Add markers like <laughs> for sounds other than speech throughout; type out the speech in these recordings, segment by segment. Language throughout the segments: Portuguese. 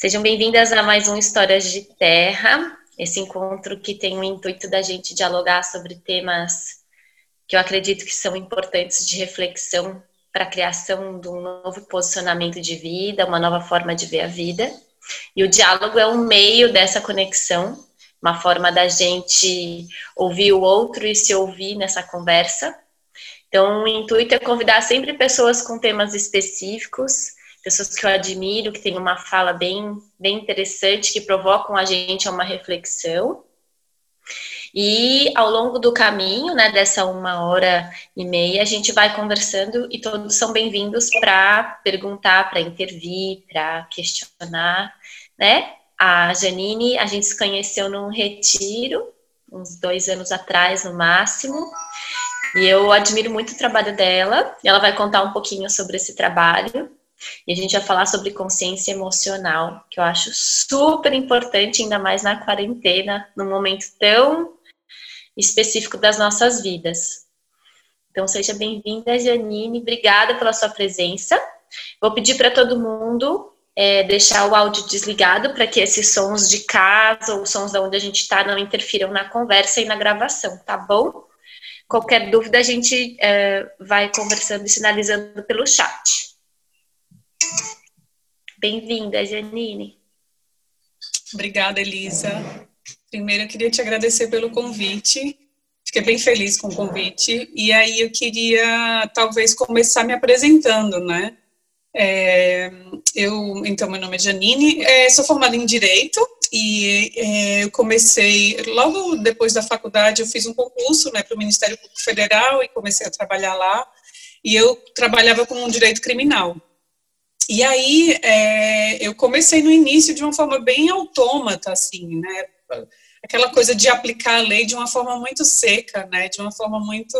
Sejam bem-vindas a mais um Histórias de Terra, esse encontro que tem o intuito da gente dialogar sobre temas que eu acredito que são importantes de reflexão para a criação de um novo posicionamento de vida, uma nova forma de ver a vida. E o diálogo é um meio dessa conexão, uma forma da gente ouvir o outro e se ouvir nessa conversa. Então, o intuito é convidar sempre pessoas com temas específicos pessoas que eu admiro, que têm uma fala bem, bem interessante, que provocam a gente a uma reflexão. E ao longo do caminho, né, dessa uma hora e meia, a gente vai conversando e todos são bem-vindos para perguntar, para intervir, para questionar, né? A Janine, a gente se conheceu num retiro, uns dois anos atrás, no máximo, e eu admiro muito o trabalho dela, ela vai contar um pouquinho sobre esse trabalho. E a gente vai falar sobre consciência emocional, que eu acho super importante, ainda mais na quarentena, num momento tão específico das nossas vidas. Então, seja bem-vinda, Janine. Obrigada pela sua presença. Vou pedir para todo mundo é, deixar o áudio desligado para que esses sons de casa ou sons de onde a gente está não interfiram na conversa e na gravação, tá bom? Qualquer dúvida, a gente é, vai conversando e sinalizando pelo chat. Bem-vinda, Janine. Obrigada, Elisa. Primeiro, eu queria te agradecer pelo convite. Fiquei bem feliz com o convite. E aí, eu queria, talvez, começar me apresentando, né? É, eu, então, meu nome é Janine, é, sou formada em Direito e é, eu comecei, logo depois da faculdade, eu fiz um concurso né, para o Ministério Público Federal e comecei a trabalhar lá. E eu trabalhava com direito criminal. E aí é, eu comecei no início de uma forma bem autômata, assim, né? Aquela coisa de aplicar a lei de uma forma muito seca, né? De uma forma muito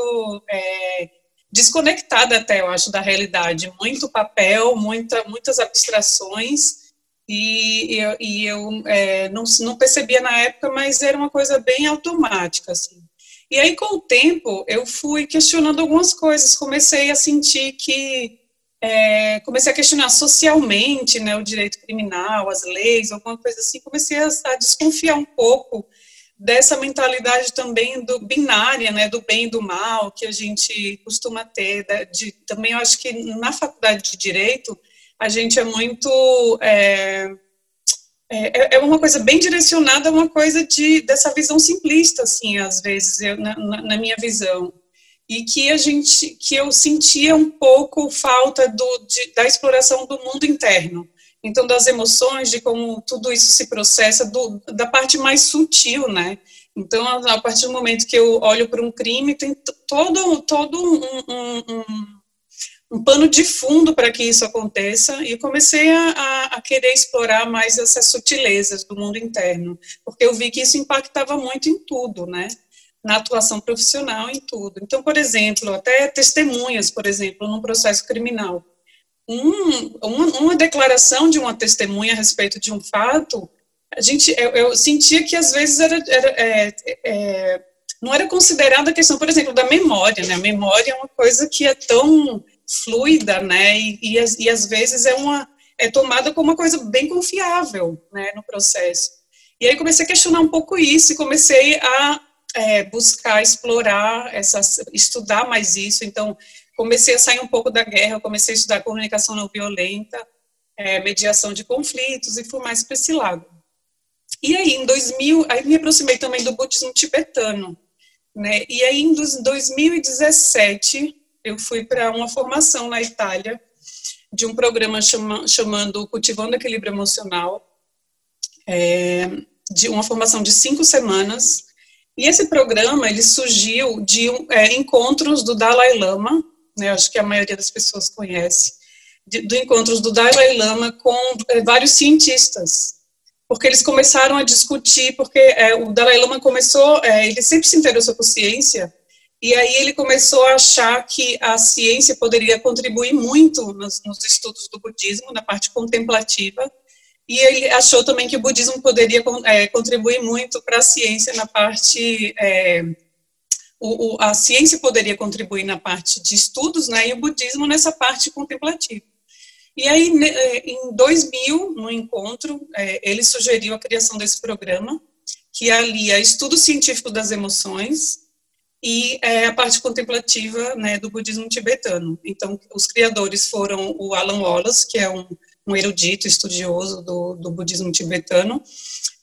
é, desconectada até, eu acho, da realidade. Muito papel, muita, muitas abstrações. E, e, e eu é, não, não percebia na época, mas era uma coisa bem automática, assim. E aí, com o tempo, eu fui questionando algumas coisas. Comecei a sentir que é, comecei a questionar socialmente né, o direito criminal, as leis, alguma coisa assim, comecei a, a desconfiar um pouco dessa mentalidade também do binária, né, do bem e do mal, que a gente costuma ter. De, também eu acho que na faculdade de Direito, a gente é muito... É, é, é uma coisa bem direcionada uma coisa de, dessa visão simplista, assim, às vezes, eu, na, na minha visão e que a gente que eu sentia um pouco falta do, de, da exploração do mundo interno. Então das emoções de como tudo isso se processa do, da parte mais sutil né? Então a, partir do momento que eu olho para um crime tem todo todo um, um, um, um pano de fundo para que isso aconteça. E comecei a, a, a querer explorar mais essas sutilezas do mundo interno porque eu vi que isso impactava muito em tudo né na atuação profissional em tudo. Então, por exemplo, até testemunhas, por exemplo, num processo criminal. Um, uma, uma, declaração de uma testemunha a respeito de um fato, a gente, eu, eu sentia que às vezes era, era é, é, não era considerada a questão, por exemplo, da memória, né? A memória é uma coisa que é tão fluida, né? E, e, e às vezes é uma é tomada como uma coisa bem confiável, né, no processo. E aí comecei a questionar um pouco isso e comecei a é, buscar explorar essas, estudar mais isso. Então, comecei a sair um pouco da guerra, comecei a estudar comunicação não violenta, é, mediação de conflitos e fui mais para esse lado. E aí, em 2000, aí me aproximei também do budismo tibetano, né? E aí, em 2017, eu fui para uma formação na Itália de um programa chama, chamando Cultivando Equilíbrio Emocional, é, de uma formação de cinco semanas, e esse programa, ele surgiu de é, encontros do Dalai Lama, né, acho que a maioria das pessoas conhece, de, do encontros do Dalai Lama com é, vários cientistas, porque eles começaram a discutir, porque é, o Dalai Lama começou, é, ele sempre se interessou por ciência, e aí ele começou a achar que a ciência poderia contribuir muito nos, nos estudos do budismo, na parte contemplativa, e ele achou também que o budismo poderia é, contribuir muito para a ciência na parte. É, o, o, a ciência poderia contribuir na parte de estudos, né, e o budismo nessa parte contemplativa. E aí, é, em 2000, no encontro, é, ele sugeriu a criação desse programa, que alia estudo científico das emoções e é, a parte contemplativa né, do budismo tibetano. Então, os criadores foram o Alan Wallace, que é um, um erudito, estudioso do, do, budismo tibetano,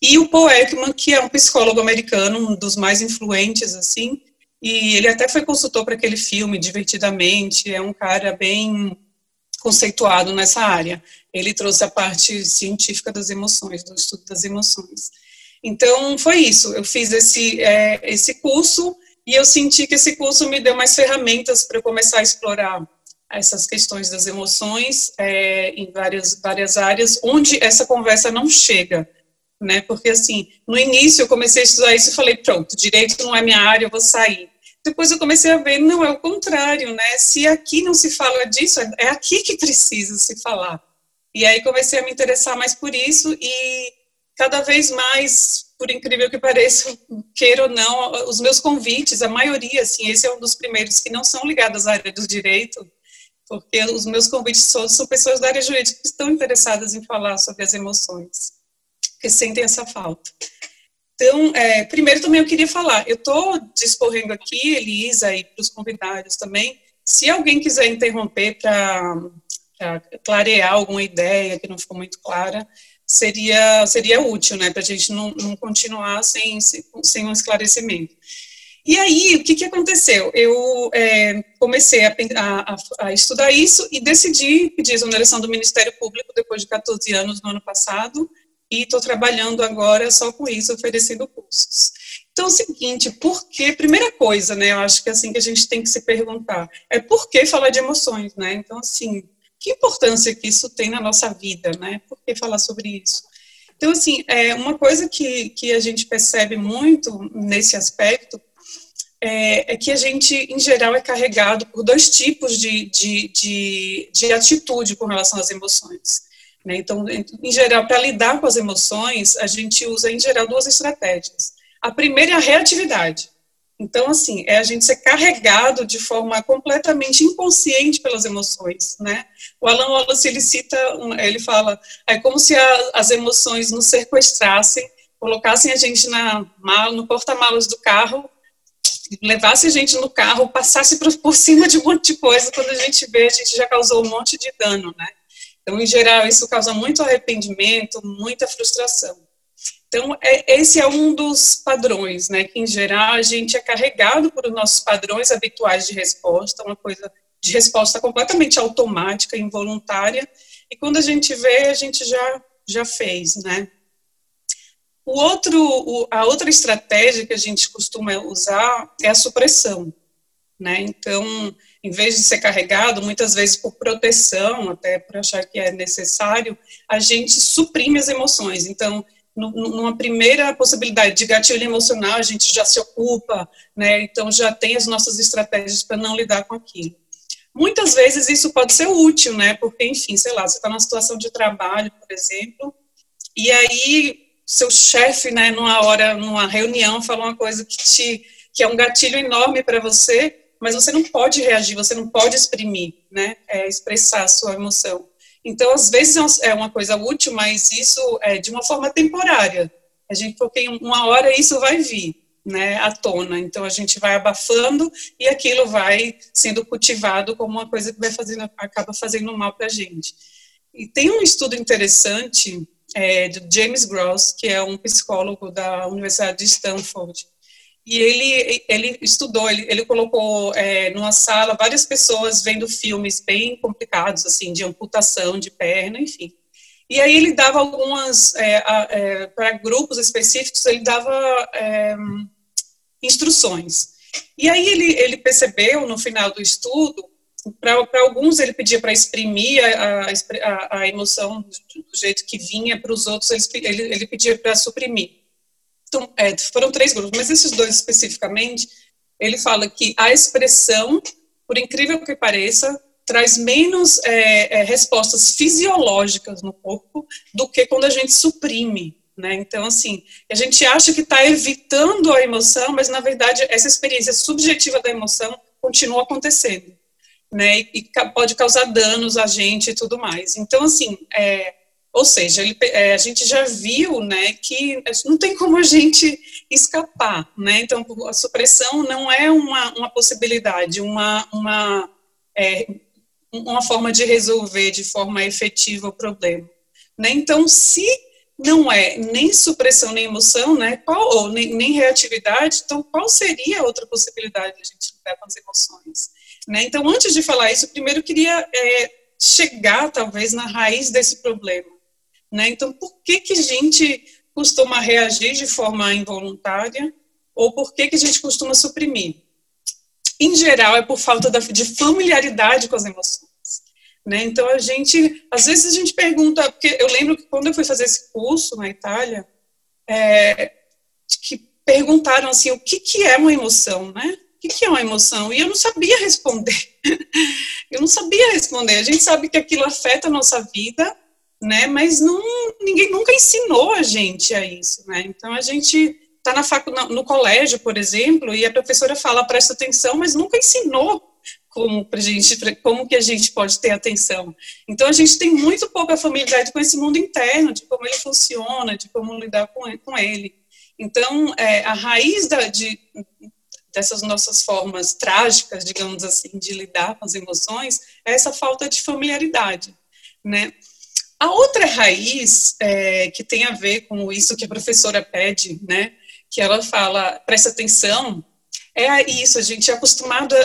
e o Paul Ekman, que é um psicólogo americano, um dos mais influentes, assim, e ele até foi consultor para aquele filme, Divertidamente, é um cara bem conceituado nessa área. Ele trouxe a parte científica das emoções, do estudo das emoções. Então, foi isso. Eu fiz esse, é, esse curso e eu senti que esse curso me deu mais ferramentas para começar a explorar essas questões das emoções é, em várias, várias áreas, onde essa conversa não chega. Né? Porque, assim, no início eu comecei a estudar isso e falei, pronto, direito não é minha área, eu vou sair. Depois eu comecei a ver, não, é o contrário, né? Se aqui não se fala disso, é aqui que precisa se falar. E aí comecei a me interessar mais por isso e cada vez mais, por incrível que pareça, <laughs> queira ou não, os meus convites, a maioria, assim, esse é um dos primeiros que não são ligados à área do direito, porque os meus convites todos são pessoas da área jurídica que estão interessadas em falar sobre as emoções, que sentem essa falta. Então, é, primeiro também eu queria falar, eu estou discorrendo aqui, Elisa, e para os convidados também, se alguém quiser interromper para clarear alguma ideia que não ficou muito clara, seria, seria útil, né, para a gente não, não continuar sem, sem um esclarecimento. E aí, o que, que aconteceu? Eu é, comecei a, a, a, estudar isso e decidi pedir exoneração do Ministério Público depois de 14 anos no ano passado, e estou trabalhando agora só com isso, oferecendo cursos. Então, é o seguinte, por que, primeira coisa, né, eu acho que é assim que a gente tem que se perguntar, é por que falar de emoções, né, então, assim, que importância que isso tem na nossa vida, né, por que falar sobre isso? Então, assim, é uma coisa que, que a gente percebe muito nesse aspecto é, é, que a gente, em geral, é carregado por dois tipos de, de, de, de atitude com relação às emoções. Né? Então, em geral, para lidar com as emoções, a gente usa, em geral, duas estratégias. A primeira é a reatividade. Então, assim, é a gente ser carregado de forma completamente inconsciente pelas emoções, né? O Alan Wallace, ele cita, ele fala, é como se a, as emoções nos sequestrassem, colocassem a gente na mala, no porta-malas do carro, levasse a gente no carro, passasse por, cima de um monte de coisa, quando a gente vê, a gente já causou um monte de dano, né? Então, em geral, isso causa muito arrependimento, muita frustração. Então, é, esse é um dos padrões, né? Que, em geral, a gente é carregado por nossos padrões habituais de resposta, uma coisa de resposta completamente automática, involuntária, e quando a gente vê, a gente já, já fez, né? O outro, o, a outra estratégia que a gente costuma usar é a supressão, né? Então, em vez de ser carregado, muitas vezes por proteção, até por achar que é necessário, a gente suprime as emoções. Então, numa primeira possibilidade de gatilho emocional, a gente já se ocupa, né? Então já tem as nossas estratégias para não lidar com aquilo. Muitas vezes isso pode ser útil, né? Porque, enfim, sei lá, você está numa situação de trabalho, por exemplo, e aí seu chefe, né, numa hora, numa reunião, fala uma coisa que te que é um gatilho enorme para você, mas você não pode reagir, você não pode exprimir, né, é, expressar a sua emoção. Então, às vezes é uma coisa útil, mas isso é de uma forma temporária. A gente, porque uma hora isso vai vir, né, à tona. Então, a gente vai abafando e aquilo vai sendo cultivado como uma coisa que vai fazendo, acaba fazendo mal para a gente. E tem um estudo interessante é, de James Gross, que é um psicólogo da Universidade de Stanford, e ele, ele estudou, ele, ele colocou é, numa sala várias pessoas vendo filmes bem complicados, assim, de amputação de perna, enfim. E aí ele dava algumas, é, é, para grupos específicos, ele dava é, instruções. E aí ele, ele percebeu, no final do estudo, para alguns ele pedia para exprimir a, a, a, emoção do, jeito que vinha, para os outros ele, ele pedia para suprimir. Então, é, foram três grupos, mas esses dois especificamente, ele fala que a expressão, por incrível que pareça, traz menos é, é, respostas fisiológicas no corpo do que quando a gente suprime. Né? Então, assim, a gente acha que está evitando a emoção, mas na verdade essa experiência subjetiva da emoção continua acontecendo. Né, e pode causar danos a gente e tudo mais. Então, assim, é, ou seja, ele, é, a gente já viu, né, que não tem como a gente escapar, né, então a supressão não é uma, uma possibilidade, uma, uma, é, uma forma de resolver de forma efetiva o problema, né, então se não é nem supressão nem emoção, né, qual, ou nem, nem reatividade, então qual seria a outra possibilidade de a gente lidar com as emoções? Né? Então, antes de falar isso, primeiro eu queria é, chegar, talvez, na raiz desse problema. Né? Então, por que, que a gente costuma reagir de forma involuntária ou por que, que a gente costuma suprimir? Em geral, é por falta de familiaridade com as emoções. Né? Então, a gente, às vezes a gente pergunta, porque eu lembro que quando eu fui fazer esse curso na Itália, é, que perguntaram assim, o que, que é uma emoção, né? O que é uma emoção? E eu não sabia responder. <laughs> eu não sabia responder. A gente sabe que aquilo afeta a nossa vida, né? Mas não, ninguém nunca ensinou a gente a isso, né? Então a gente está na facu, no colégio, por exemplo, e a professora fala presta atenção, mas nunca ensinou como pra gente, como que a gente pode ter atenção. Então a gente tem muito pouca familiaridade com esse mundo interno, de como ele funciona, de como lidar com, ele. Então, é, a raiz da, de, dessas nossas formas trágicas, digamos assim, de lidar com as emoções, é essa falta de familiaridade, né? A outra raiz é, que tem a ver com isso que a professora pede, né? Que ela fala, presta atenção, é isso, a gente é acostumado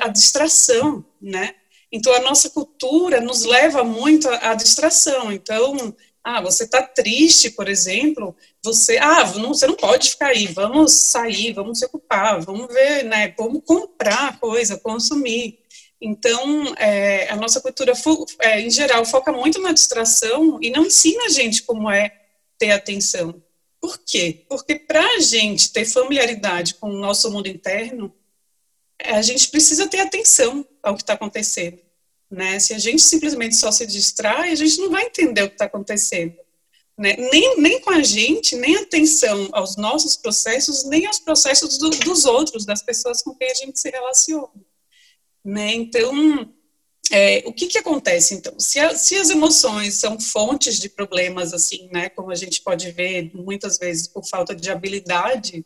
à distração, né? Então, a nossa cultura nos leva muito à distração. Então, ah, você está triste, por exemplo, você, ah, não, você não pode ficar aí, vamos sair, vamos se ocupar, vamos ver, né, vamos comprar coisa, consumir. Então, é, a nossa cultura, é, em geral, foca muito na distração e não ensina a gente como é ter atenção. Por quê? Porque para a gente ter familiaridade com o nosso mundo interno, a gente precisa ter atenção ao que está acontecendo. Né? Se a gente simplesmente só se distrai, a gente não vai entender o que está acontecendo. Né? Nem, nem com a gente, nem atenção aos nossos processos, nem aos processos do, dos outros, das pessoas com quem a gente se relaciona. Né? Então, é, o que, que acontece, então? Se, a, se, as emoções são fontes de problemas, assim, né, como a gente pode ver muitas vezes por falta de habilidade,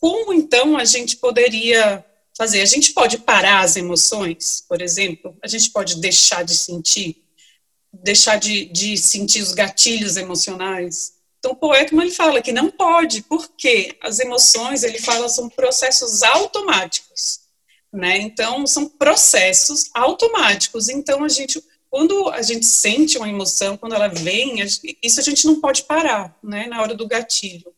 como, então, a gente poderia fazer? A gente pode parar as emoções, por exemplo? A gente pode deixar de sentir? Deixar de, de sentir os gatilhos emocionais? Então, o Poetman ele fala que não pode, porque as emoções, ele fala, são processos automáticos, né? Então, são processos automáticos. Então, a gente quando a gente sente uma emoção, quando ela vem, isso a gente não pode parar, né, na hora do gatilho,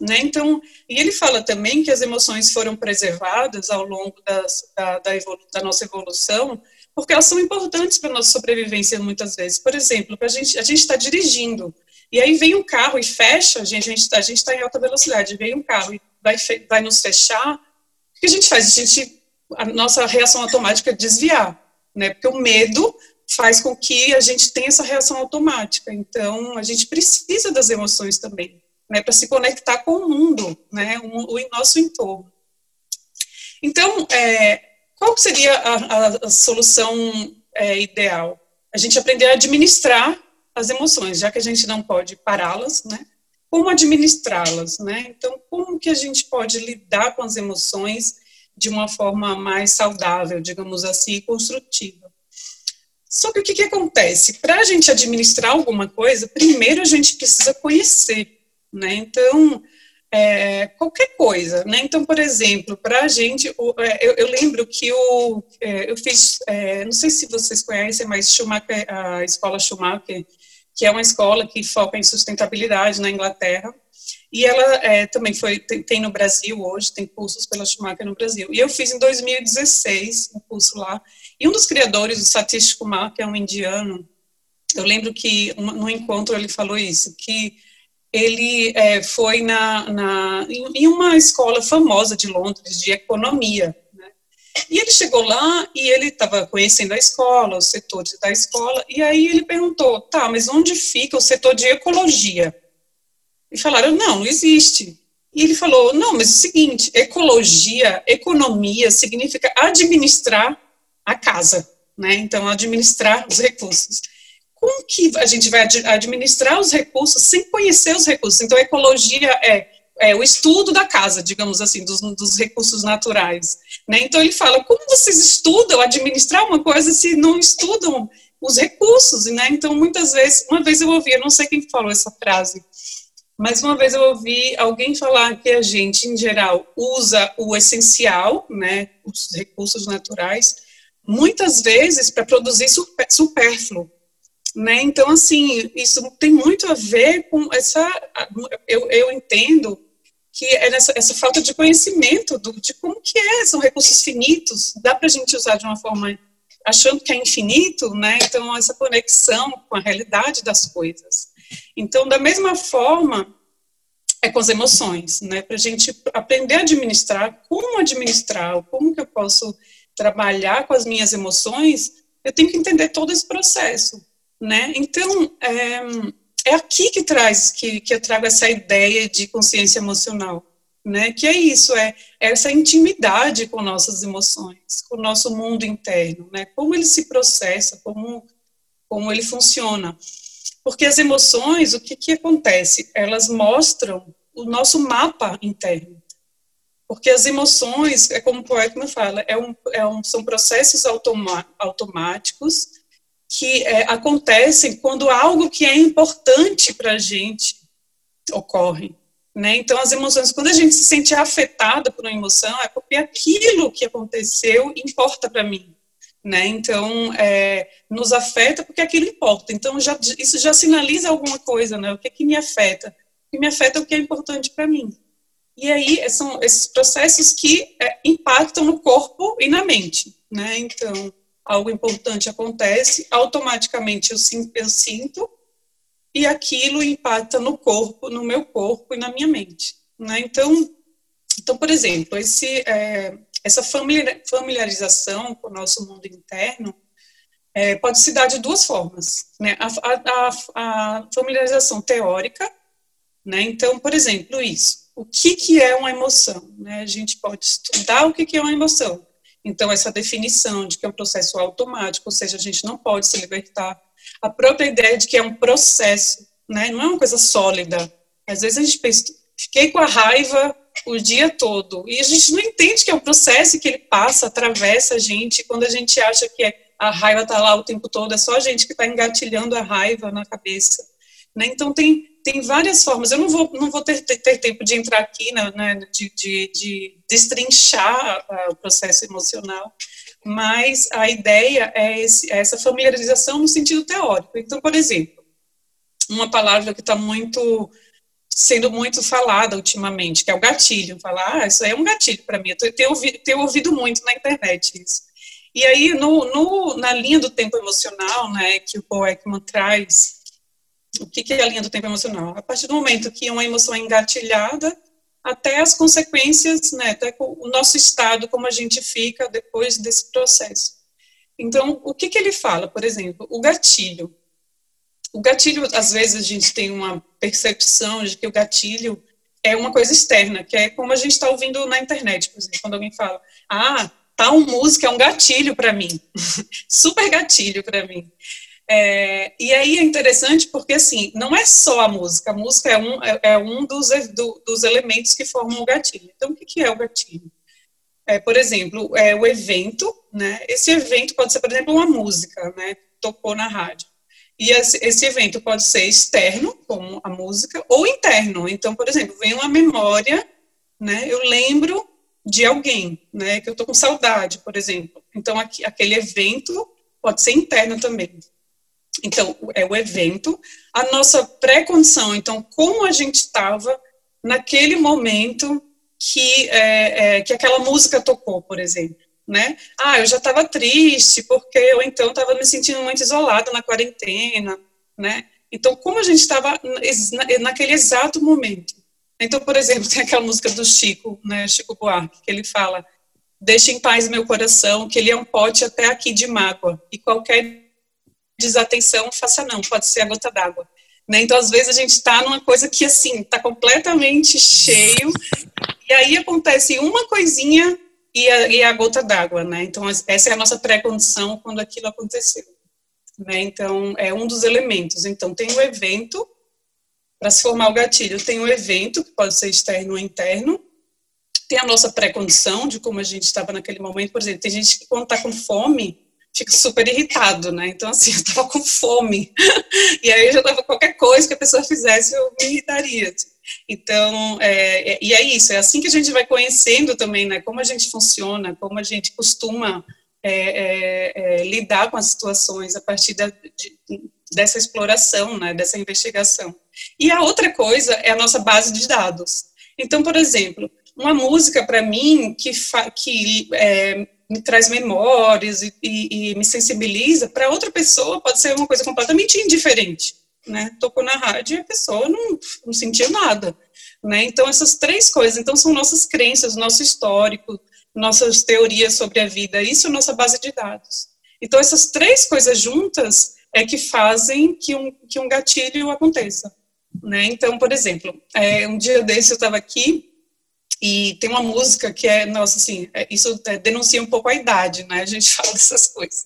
né, então, e ele fala também que as emoções foram preservadas ao longo das, da, da, da nossa evolução, porque elas são importantes para a nossa sobrevivência muitas vezes, por exemplo, a gente, a está dirigindo, e aí vem um carro e fecha, a gente a gente está em alta velocidade, vem um carro e vai, vai nos fechar, o que a gente faz? A gente, a nossa reação automática é desviar, né, porque o medo faz com que a gente tenha essa reação automática. Então, a gente precisa das emoções também, né, para se conectar com o mundo, né, o, o nosso entorno. Então, é, qual seria a, a, solução é, ideal? A gente aprender a administrar as emoções, já que a gente não pode pará-las, né? Como administrá-las, né? Então, como que a gente pode lidar com as emoções de uma forma mais saudável, digamos assim, construtiva? Que o que, que acontece? Para a gente administrar alguma coisa, primeiro a gente precisa conhecer, né? Então, é, qualquer coisa, né? Então, por exemplo, para a gente, é, eu, eu, lembro que o, é, eu fiz, é, não sei se vocês conhecem, mas Schumacher, a escola Schumacher, que é uma escola que foca em sustentabilidade na Inglaterra, e ela é, também foi tem, tem, no Brasil hoje, tem cursos pela Schumacher no Brasil. E eu fiz em 2016 um curso lá, e um dos criadores, o Satish Kumar, que é um indiano, eu lembro que no encontro ele falou isso, que ele é, foi na, na, em uma escola famosa de Londres de economia. Né? E ele chegou lá e ele estava conhecendo a escola, os setores da escola, e aí ele perguntou: tá, mas onde fica o setor de ecologia? E falaram: não, não existe. E ele falou: não, mas é o seguinte, ecologia, economia significa administrar a casa, né? Então, administrar os recursos. Como que a gente vai administrar os recursos sem conhecer os recursos? Então, ecologia é, é o estudo da casa, digamos assim, dos, dos recursos naturais. Né? Então, ele fala, como vocês estudam administrar uma coisa se não estudam os recursos, né? Então, muitas vezes, uma vez eu ouvi, eu não sei quem falou essa frase, mas uma vez eu ouvi alguém falar que a gente, em geral, usa o essencial, né, os recursos naturais, muitas vezes para produzir supérfluo. Né? Então, assim, isso tem muito a ver com essa. Eu, eu entendo que é nessa, essa falta de conhecimento do, de como que é, são recursos finitos, dá para a gente usar de uma forma achando que é infinito, né? Então, essa conexão com a realidade das coisas. Então, da mesma forma, é com as emoções, né? Para a gente aprender a administrar, como administrar, como que eu posso trabalhar com as minhas emoções, eu tenho que entender todo esse processo, né? Então, é, é aqui que traz, que, que eu trago essa ideia de consciência emocional, né? Que é isso, é, essa intimidade com nossas emoções, com o nosso mundo interno, né? Como ele se processa, como, como ele funciona. Porque as emoções, o que, que acontece? Elas mostram o nosso mapa interno. Porque as emoções, é como o poeta fala, é um, é um, são processos automa automáticos que é, acontecem quando algo que é importante para a gente ocorre. Né? Então, as emoções, quando a gente se sente afetada por uma emoção, é porque aquilo que aconteceu importa para mim né? Então, é, nos afeta porque aquilo importa. Então, já, isso já sinaliza alguma coisa, né? O que, é que me afeta? O que me afeta é o que é importante para mim. E aí, são esses processos que é, impactam no corpo e na mente, né? Então, algo importante acontece, automaticamente eu, eu sinto, e aquilo impacta no corpo, no meu corpo e na minha mente, né? Então, então por exemplo, esse... É, essa familiarização com o nosso mundo interno é, pode se dar de duas formas. Né? A, a, a, familiarização teórica, né? então, por exemplo, isso. O que, que é uma emoção? Né? A gente pode estudar o que, que é uma emoção. Então, essa definição de que é um processo automático, ou seja, a gente não pode se libertar. A própria ideia de que é um processo, né? não é uma coisa sólida. Às vezes a gente pensa, fiquei com a raiva o dia todo. E a gente não entende que é o processo que ele passa, atravessa a gente, quando a gente acha que é, a raiva está lá o tempo todo, é só a gente que está engatilhando a raiva na cabeça. Né? Então, tem, tem várias formas. Eu não vou, não vou ter, ter, ter tempo de entrar aqui, né, né de, de, de destrinchar uh, o processo emocional, mas a ideia é, esse, é essa familiarização no sentido teórico. Então, por exemplo, uma palavra que está muito sendo muito falada ultimamente, que é o gatilho. Falar, ah, isso aí é um gatilho para mim. Eu tenho, ouvido, tenho ouvido muito na internet isso. E aí, no, no, na linha do tempo emocional, né, que o Paul Ekman traz, o que, é a linha do tempo emocional? A partir do momento que uma emoção é engatilhada, até as consequências, né, até o nosso estado, como a gente fica depois desse processo. Então, o que, que ele fala? Por exemplo, o gatilho o gatilho, às vezes, a gente tem uma percepção de que o gatilho é uma coisa externa, que é como a gente está ouvindo na internet, por exemplo, quando alguém fala, ah, tal música é um gatilho para mim, <laughs> super gatilho para mim. É, e aí é interessante porque, assim, não é só a música, a música é um, é, é um dos, do, dos elementos que formam o gatilho. Então, o que, é o gatilho? É, por exemplo, é o evento, né? Esse evento pode ser, por exemplo, uma música, né? Tocou na rádio. E esse, evento pode ser externo, como a música, ou interno. Então, por exemplo, vem uma memória, né? Eu lembro de alguém, né? Que eu tô com saudade, por exemplo. Então, aqui, aquele evento pode ser interno também. Então, é o evento, a nossa pré-condição. Então, como a gente estava naquele momento que, é, é, que aquela música tocou, por exemplo né? Ah, eu já estava triste porque eu então estava me sentindo muito isolada na quarentena, né? Então, como a gente estava naquele exato momento. Então, por exemplo, <laughs> tem aquela música do Chico, né, Chico Buarque, que ele fala: "Deixe em paz meu coração, que ele é um pote até aqui de mágoa, e qualquer desatenção faça não, pode ser a gota d'água". Né? Então, às vezes a gente está numa coisa que assim está completamente cheio, e aí acontece uma coisinha e a, e a gota d'água, né? Então, essa é a nossa pré-condição quando aquilo aconteceu. Né? Então, é um dos elementos. Então, tem o evento, para se formar o gatilho, tem o evento, que pode ser externo ou interno, tem a nossa pré-condição de como a gente estava naquele momento. Por exemplo, tem gente que, quando está com fome, fica super irritado, né? Então, assim, <laughs> eu estava com fome. <laughs> e aí eu já estava qualquer coisa que a pessoa fizesse, eu me irritaria. Então, é, é, e é isso, é assim que a gente vai conhecendo também, né? Como a gente funciona, como a gente costuma é, é, é lidar com as situações a partir da, de, dessa exploração, né? Dessa investigação. E a outra coisa é a nossa base de dados. Então, por exemplo, uma música para mim que, que é, me traz memórias e, e, e me sensibiliza, para outra pessoa pode ser uma coisa completamente indiferente. Né? Tocou na rádio e a pessoa não, não sentiu nada. Né? Então, essas três coisas, então, são nossas crenças, nosso histórico, nossas teorias sobre a vida, isso é nossa base de dados. Então, essas três coisas juntas é que fazem que um, que um gatilho aconteça. Né? Então, por exemplo, é, um dia desse eu estava aqui e tem uma música que é, nossa, assim, é, isso é, denuncia um pouco a idade, né? A gente <laughs> fala dessas coisas.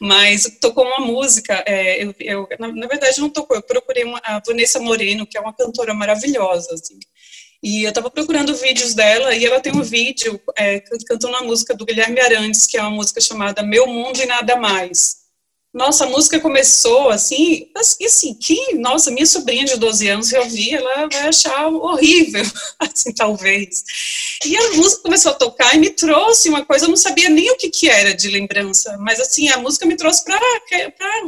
Mas tocou uma música, é, eu, eu na, na, verdade não tocou, eu procurei uma, a Vanessa Moreno, que é uma cantora maravilhosa, assim. E eu estava procurando vídeos dela e ela tem um vídeo é, cantando uma música do Guilherme Arantes, que é uma música chamada Meu Mundo e Nada Mais. Nossa, a música começou assim, assim, que, nossa, minha sobrinha de 12 anos, se ouvir, ela vai achar horrível, <laughs> assim, talvez. E a música começou a tocar e me trouxe uma coisa, eu não sabia nem o que, que era de lembrança, mas assim, a música me trouxe para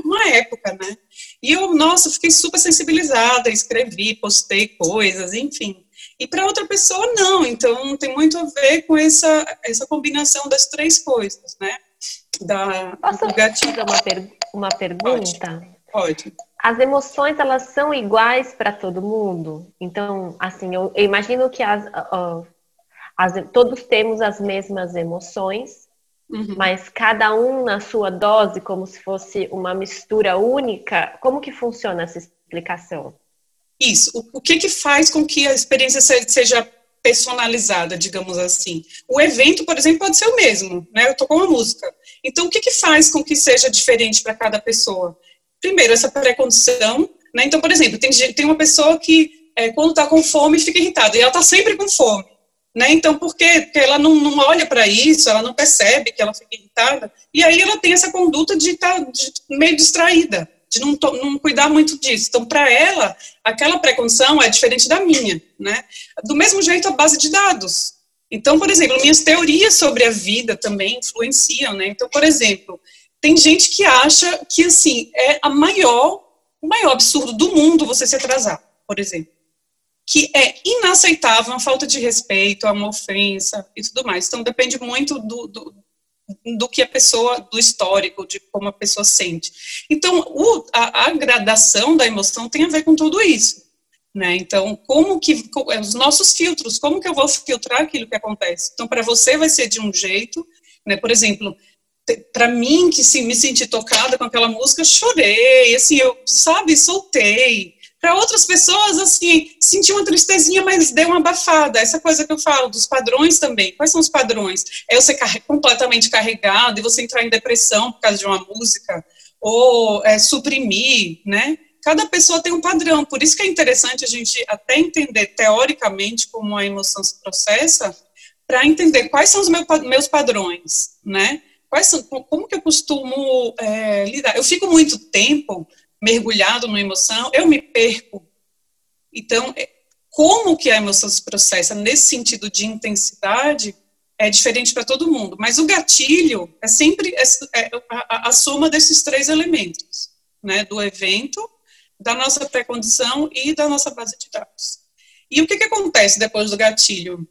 uma época, né? E eu, nossa, fiquei super sensibilizada, escrevi, postei coisas, enfim. E para outra pessoa, não. Então, tem muito a ver com essa, essa combinação das três coisas, né? Da, Posso fazer uma, per uma pergunta? Pode, pode. As emoções, elas são iguais para todo mundo? Então, assim, eu, eu imagino que as, uh, as, todos temos as mesmas emoções, uhum. mas cada um na sua dose, como se fosse uma mistura única. Como que funciona essa explicação? Isso. O, o que que faz com que a experiência seja personalizada, digamos assim. O evento, por exemplo, pode ser o mesmo, né? Eu com uma música. Então, o que, que faz com que seja diferente para cada pessoa? Primeiro, essa pré-condição, né? Então, por exemplo, tem, tem uma pessoa que, é, quando está com fome, fica irritada, e ela está sempre com fome. Né? Então, por quê? Porque ela não, não olha para isso, ela não percebe que ela fica irritada, e aí ela tem essa conduta de estar tá, meio distraída de não, não cuidar muito disso. Então, para ela, aquela precondição é diferente da minha, né? Do mesmo jeito, a base de dados. Então, por exemplo, minhas teorias sobre a vida também influenciam, né? Então, por exemplo, tem gente que acha que, assim, é a maior, o maior absurdo do mundo você se atrasar, por exemplo. Que é inaceitável, uma falta de respeito, uma ofensa e tudo mais. Então, depende muito do, do do que a pessoa, do histórico, de como a pessoa sente. Então, o, a, a, gradação da emoção tem a ver com tudo isso. Né? Então, como que, é, os nossos filtros, como que eu vou filtrar aquilo que acontece? Então, para você vai ser de um jeito, né? por exemplo, para mim, que se me senti tocada com aquela música, chorei, assim, eu, sabe, soltei, para outras pessoas, assim, senti uma tristezinha, mas deu uma abafada. Essa coisa que eu falo, dos padrões também. Quais são os padrões? É você completamente carregado e você entrar em depressão por causa de uma música, ou é, suprimir, né? Cada pessoa tem um padrão, por isso que é interessante a gente até entender teoricamente como a emoção se processa, para entender quais são os meus padrões, né? Quais são, como que eu costumo é, lidar? Eu fico muito tempo mergulhado numa emoção, eu me perco. Então, é, como que a emoção se processa nesse sentido de intensidade é diferente para todo mundo. Mas o gatilho é sempre é, é a, soma desses três elementos, né? Do evento, da nossa pré-condição e da nossa base de dados. E o que, que acontece depois do gatilho?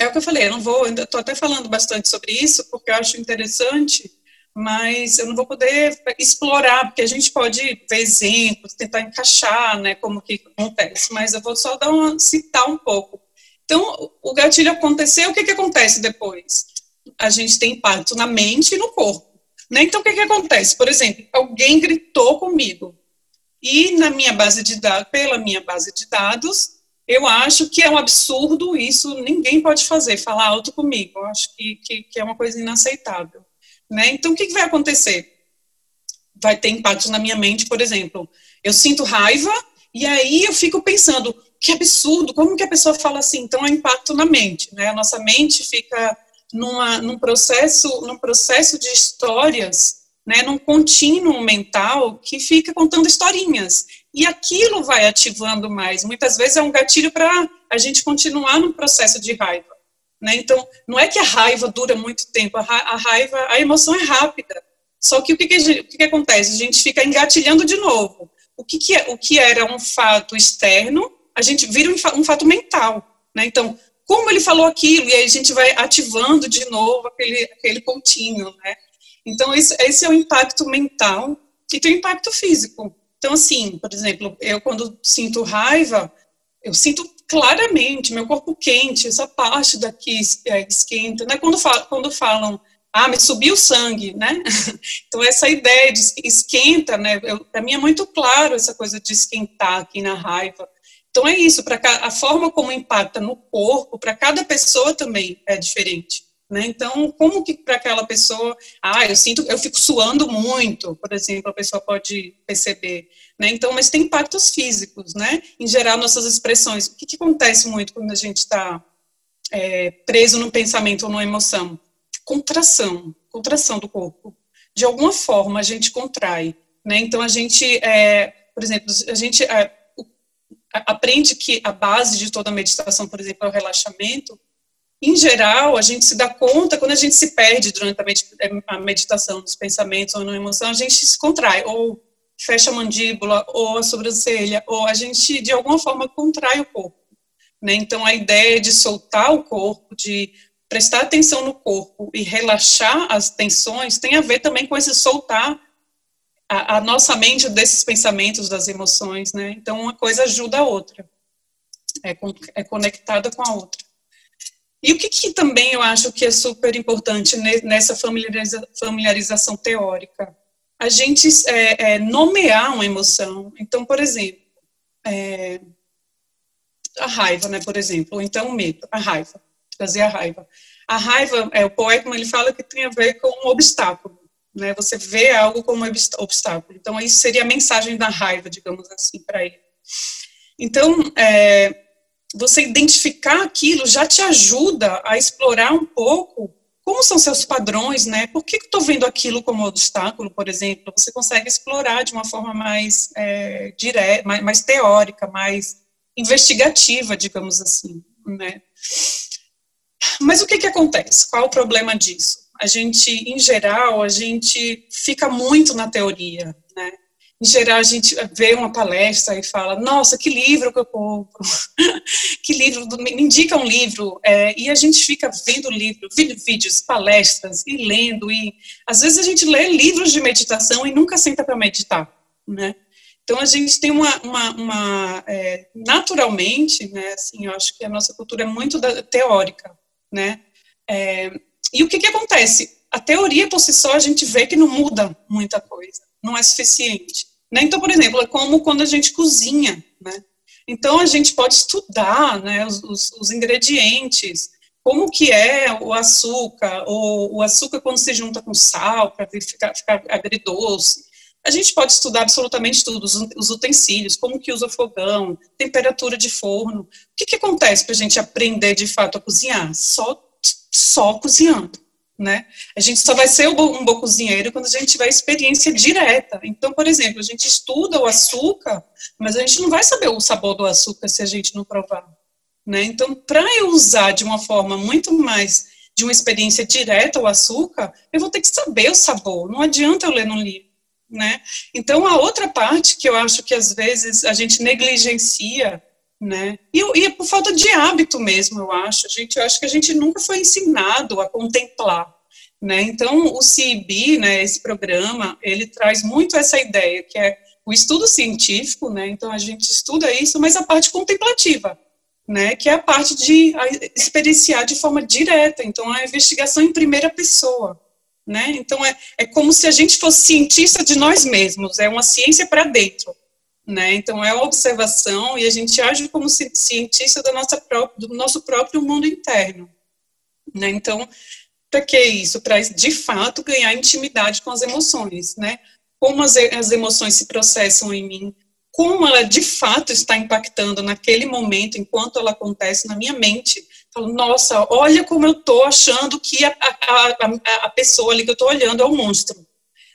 É o que eu falei, eu não vou, ainda estou até falando bastante sobre isso, porque eu acho interessante mas eu não vou poder explorar, porque a gente pode ver exemplos, tentar encaixar, né, como que acontece, mas eu vou só dar uma, citar um pouco. Então, o gatilho aconteceu, o que, que acontece depois? A gente tem impacto na mente e no corpo. Né? Então, o que, que acontece? Por exemplo, alguém gritou comigo, e na minha base de dados, pela minha base de dados, eu acho que é um absurdo isso, ninguém pode fazer, falar alto comigo, eu acho que, que, que é uma coisa inaceitável. Né? Então, o que, que vai acontecer? Vai ter impactos na minha mente, por exemplo, eu sinto raiva, e aí eu fico pensando, que absurdo, como que a pessoa fala assim? Então, é impacto na mente, né? A nossa mente fica numa, num, processo, num processo de histórias, né? Num contínuo mental que fica contando historinhas. E aquilo vai ativando mais. Muitas vezes é um gatilho para a gente continuar no processo de raiva. Né? Então, não é que a raiva dura muito tempo, a, raiva, a emoção é rápida. Só que o que, que, o que, que acontece? A gente fica engatilhando de novo. O que, que, é, o que era um fato externo, a gente vira um, um fato mental. Né? Então, como ele falou aquilo, e aí a gente vai ativando de novo aquele, aquele pontinho. Né? Então, esse, esse é o impacto mental e tem o impacto físico. Então, assim, por exemplo, eu quando sinto raiva, eu sinto claramente meu corpo quente, essa parte daqui é, esquenta, né? Quando, falam, quando falam, ah, me subiu o sangue, né? <laughs> Então, essa ideia de esquenta, né? Para mim é muito claro essa coisa de esquentar aqui na raiva. Então, é isso, para a forma como impacta no corpo, para cada pessoa também é diferente. Né? Então, como que para aquela pessoa, ah, eu sinto, eu fico suando muito, por exemplo, a pessoa pode perceber, né? Então, mas tem impactos físicos, né? Em geral, nossas expressões. O que, que acontece muito quando a gente está é, preso no pensamento ou numa emoção? Contração, contração do corpo. De alguma forma, a gente contrai, né? Então, a gente, é, por exemplo, a gente é, aprende que a base de toda a meditação, por exemplo, é o relaxamento em geral, a gente se dá conta, quando a gente se perde durante a meditação, nos pensamentos ou na emoção, a gente se contrai, ou fecha a mandíbula, ou a sobrancelha, ou a gente, de alguma forma, contrai o corpo. Né? Então, a ideia de soltar o corpo, de prestar atenção no corpo e relaxar as tensões, tem a ver também com esse soltar a, a nossa mente desses pensamentos, das emoções. Né? Então, uma coisa ajuda a outra, é, é conectada com a outra. E o que, que, também eu acho que é super importante nessa familiariza, familiarização teórica? A gente é, é, nomear uma emoção. Então, por exemplo, é, a raiva, né, por exemplo, ou então o medo, a raiva, trazer a raiva. A raiva, é, o Poetman, ele fala que tem a ver com um obstáculo, né, você vê algo como obstáculo. Então, isso seria a mensagem da raiva, digamos assim, para ele. Então, é, você identificar aquilo já te ajuda a explorar um pouco como são seus padrões, né? Por que estou vendo aquilo como obstáculo, por exemplo? Você consegue explorar de uma forma mais é, direta, mais, mais, teórica, mais investigativa, digamos assim, né? Mas o que que acontece? Qual o problema disso? A gente, em geral, a gente fica muito na teoria? Em geral, a gente vê uma palestra e fala: Nossa, que livro que eu compro, <laughs> que livro, me indica um livro. É, e a gente fica vendo livro, vídeos, palestras e lendo. E às vezes a gente lê livros de meditação e nunca senta para meditar, né? Então a gente tem uma, uma, uma é, naturalmente, né? Assim, eu acho que a nossa cultura é muito da, teórica, né? É, e o que que acontece? A teoria por si só a gente vê que não muda muita coisa, não é suficiente. Né? Então, por exemplo, é como quando a gente cozinha, né? Então, a gente pode estudar né, os, os, os ingredientes, como que é o açúcar, ou o açúcar quando se junta com sal, para ficar, ficar agridoce. A gente pode estudar absolutamente tudo, os, os, utensílios, como que usa fogão, temperatura de forno. O que, que acontece para a gente aprender de fato a cozinhar? Só, só cozinhando né? A gente só vai ser um bom cozinheiro quando a gente tiver experiência direta. Então, por exemplo, a gente estuda o açúcar, mas a gente não vai saber o sabor do açúcar se a gente não provar, né? Então, para eu usar de uma forma muito mais de uma experiência direta o açúcar, eu vou ter que saber o sabor. Não adianta eu ler no livro, né? Então, a outra parte que eu acho que às vezes a gente negligencia né? E, e é por falta de hábito mesmo, eu acho. A gente, eu acho que a gente nunca foi ensinado a contemplar, né? Então, o CIB, né, esse programa, ele traz muito essa ideia, que é o estudo científico, né? Então, a gente estuda isso, mas a parte contemplativa, né? Que é a parte de experienciar de forma direta. Então, a investigação em primeira pessoa, né? Então, é, é como se a gente fosse cientista de nós mesmos, é uma ciência para dentro, né? Então é uma observação e a gente age como cientista do nosso próprio mundo interno, né? Então, para que isso? Para de fato ganhar intimidade com as emoções, né? Como as, as emoções se processam em mim, como ela de fato está impactando naquele momento, enquanto ela acontece na minha mente. Falo, nossa, olha como eu estou achando que a, a, a, a, pessoa ali que eu estou olhando é o monstro.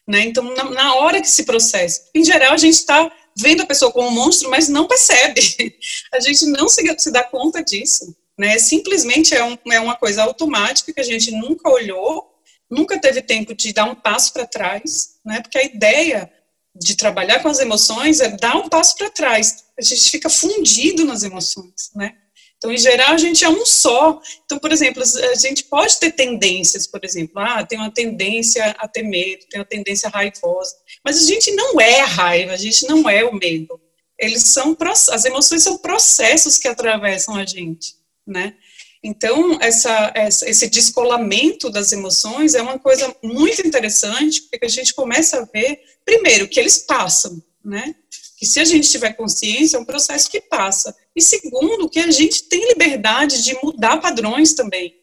Né? Então, na, na hora que se processa. Em geral, a gente está vendo a pessoa como um monstro, mas não percebe. <laughs> A gente não se, se dá conta disso. Né? Simplesmente é, um, é uma coisa automática que a gente nunca olhou, nunca teve tempo de dar um passo para trás, né? porque a ideia de trabalhar com as emoções é dar um passo para trás. A gente fica fundido nas emoções, né? Então, em geral, a gente é um só. Então, por exemplo, a gente pode ter tendências, por exemplo, ah, tem uma tendência a ter medo, tem uma tendência raivosa, mas a gente não é a raiva, a gente não é o medo. Eles são as emoções são processos que atravessam a gente, né? Então, essa, essa, esse descolamento das emoções é uma coisa muito interessante, porque a gente começa a ver, primeiro, que eles passam, né? Que se a gente tiver consciência, é um processo que passa. E segundo, que a gente tem liberdade de mudar padrões também.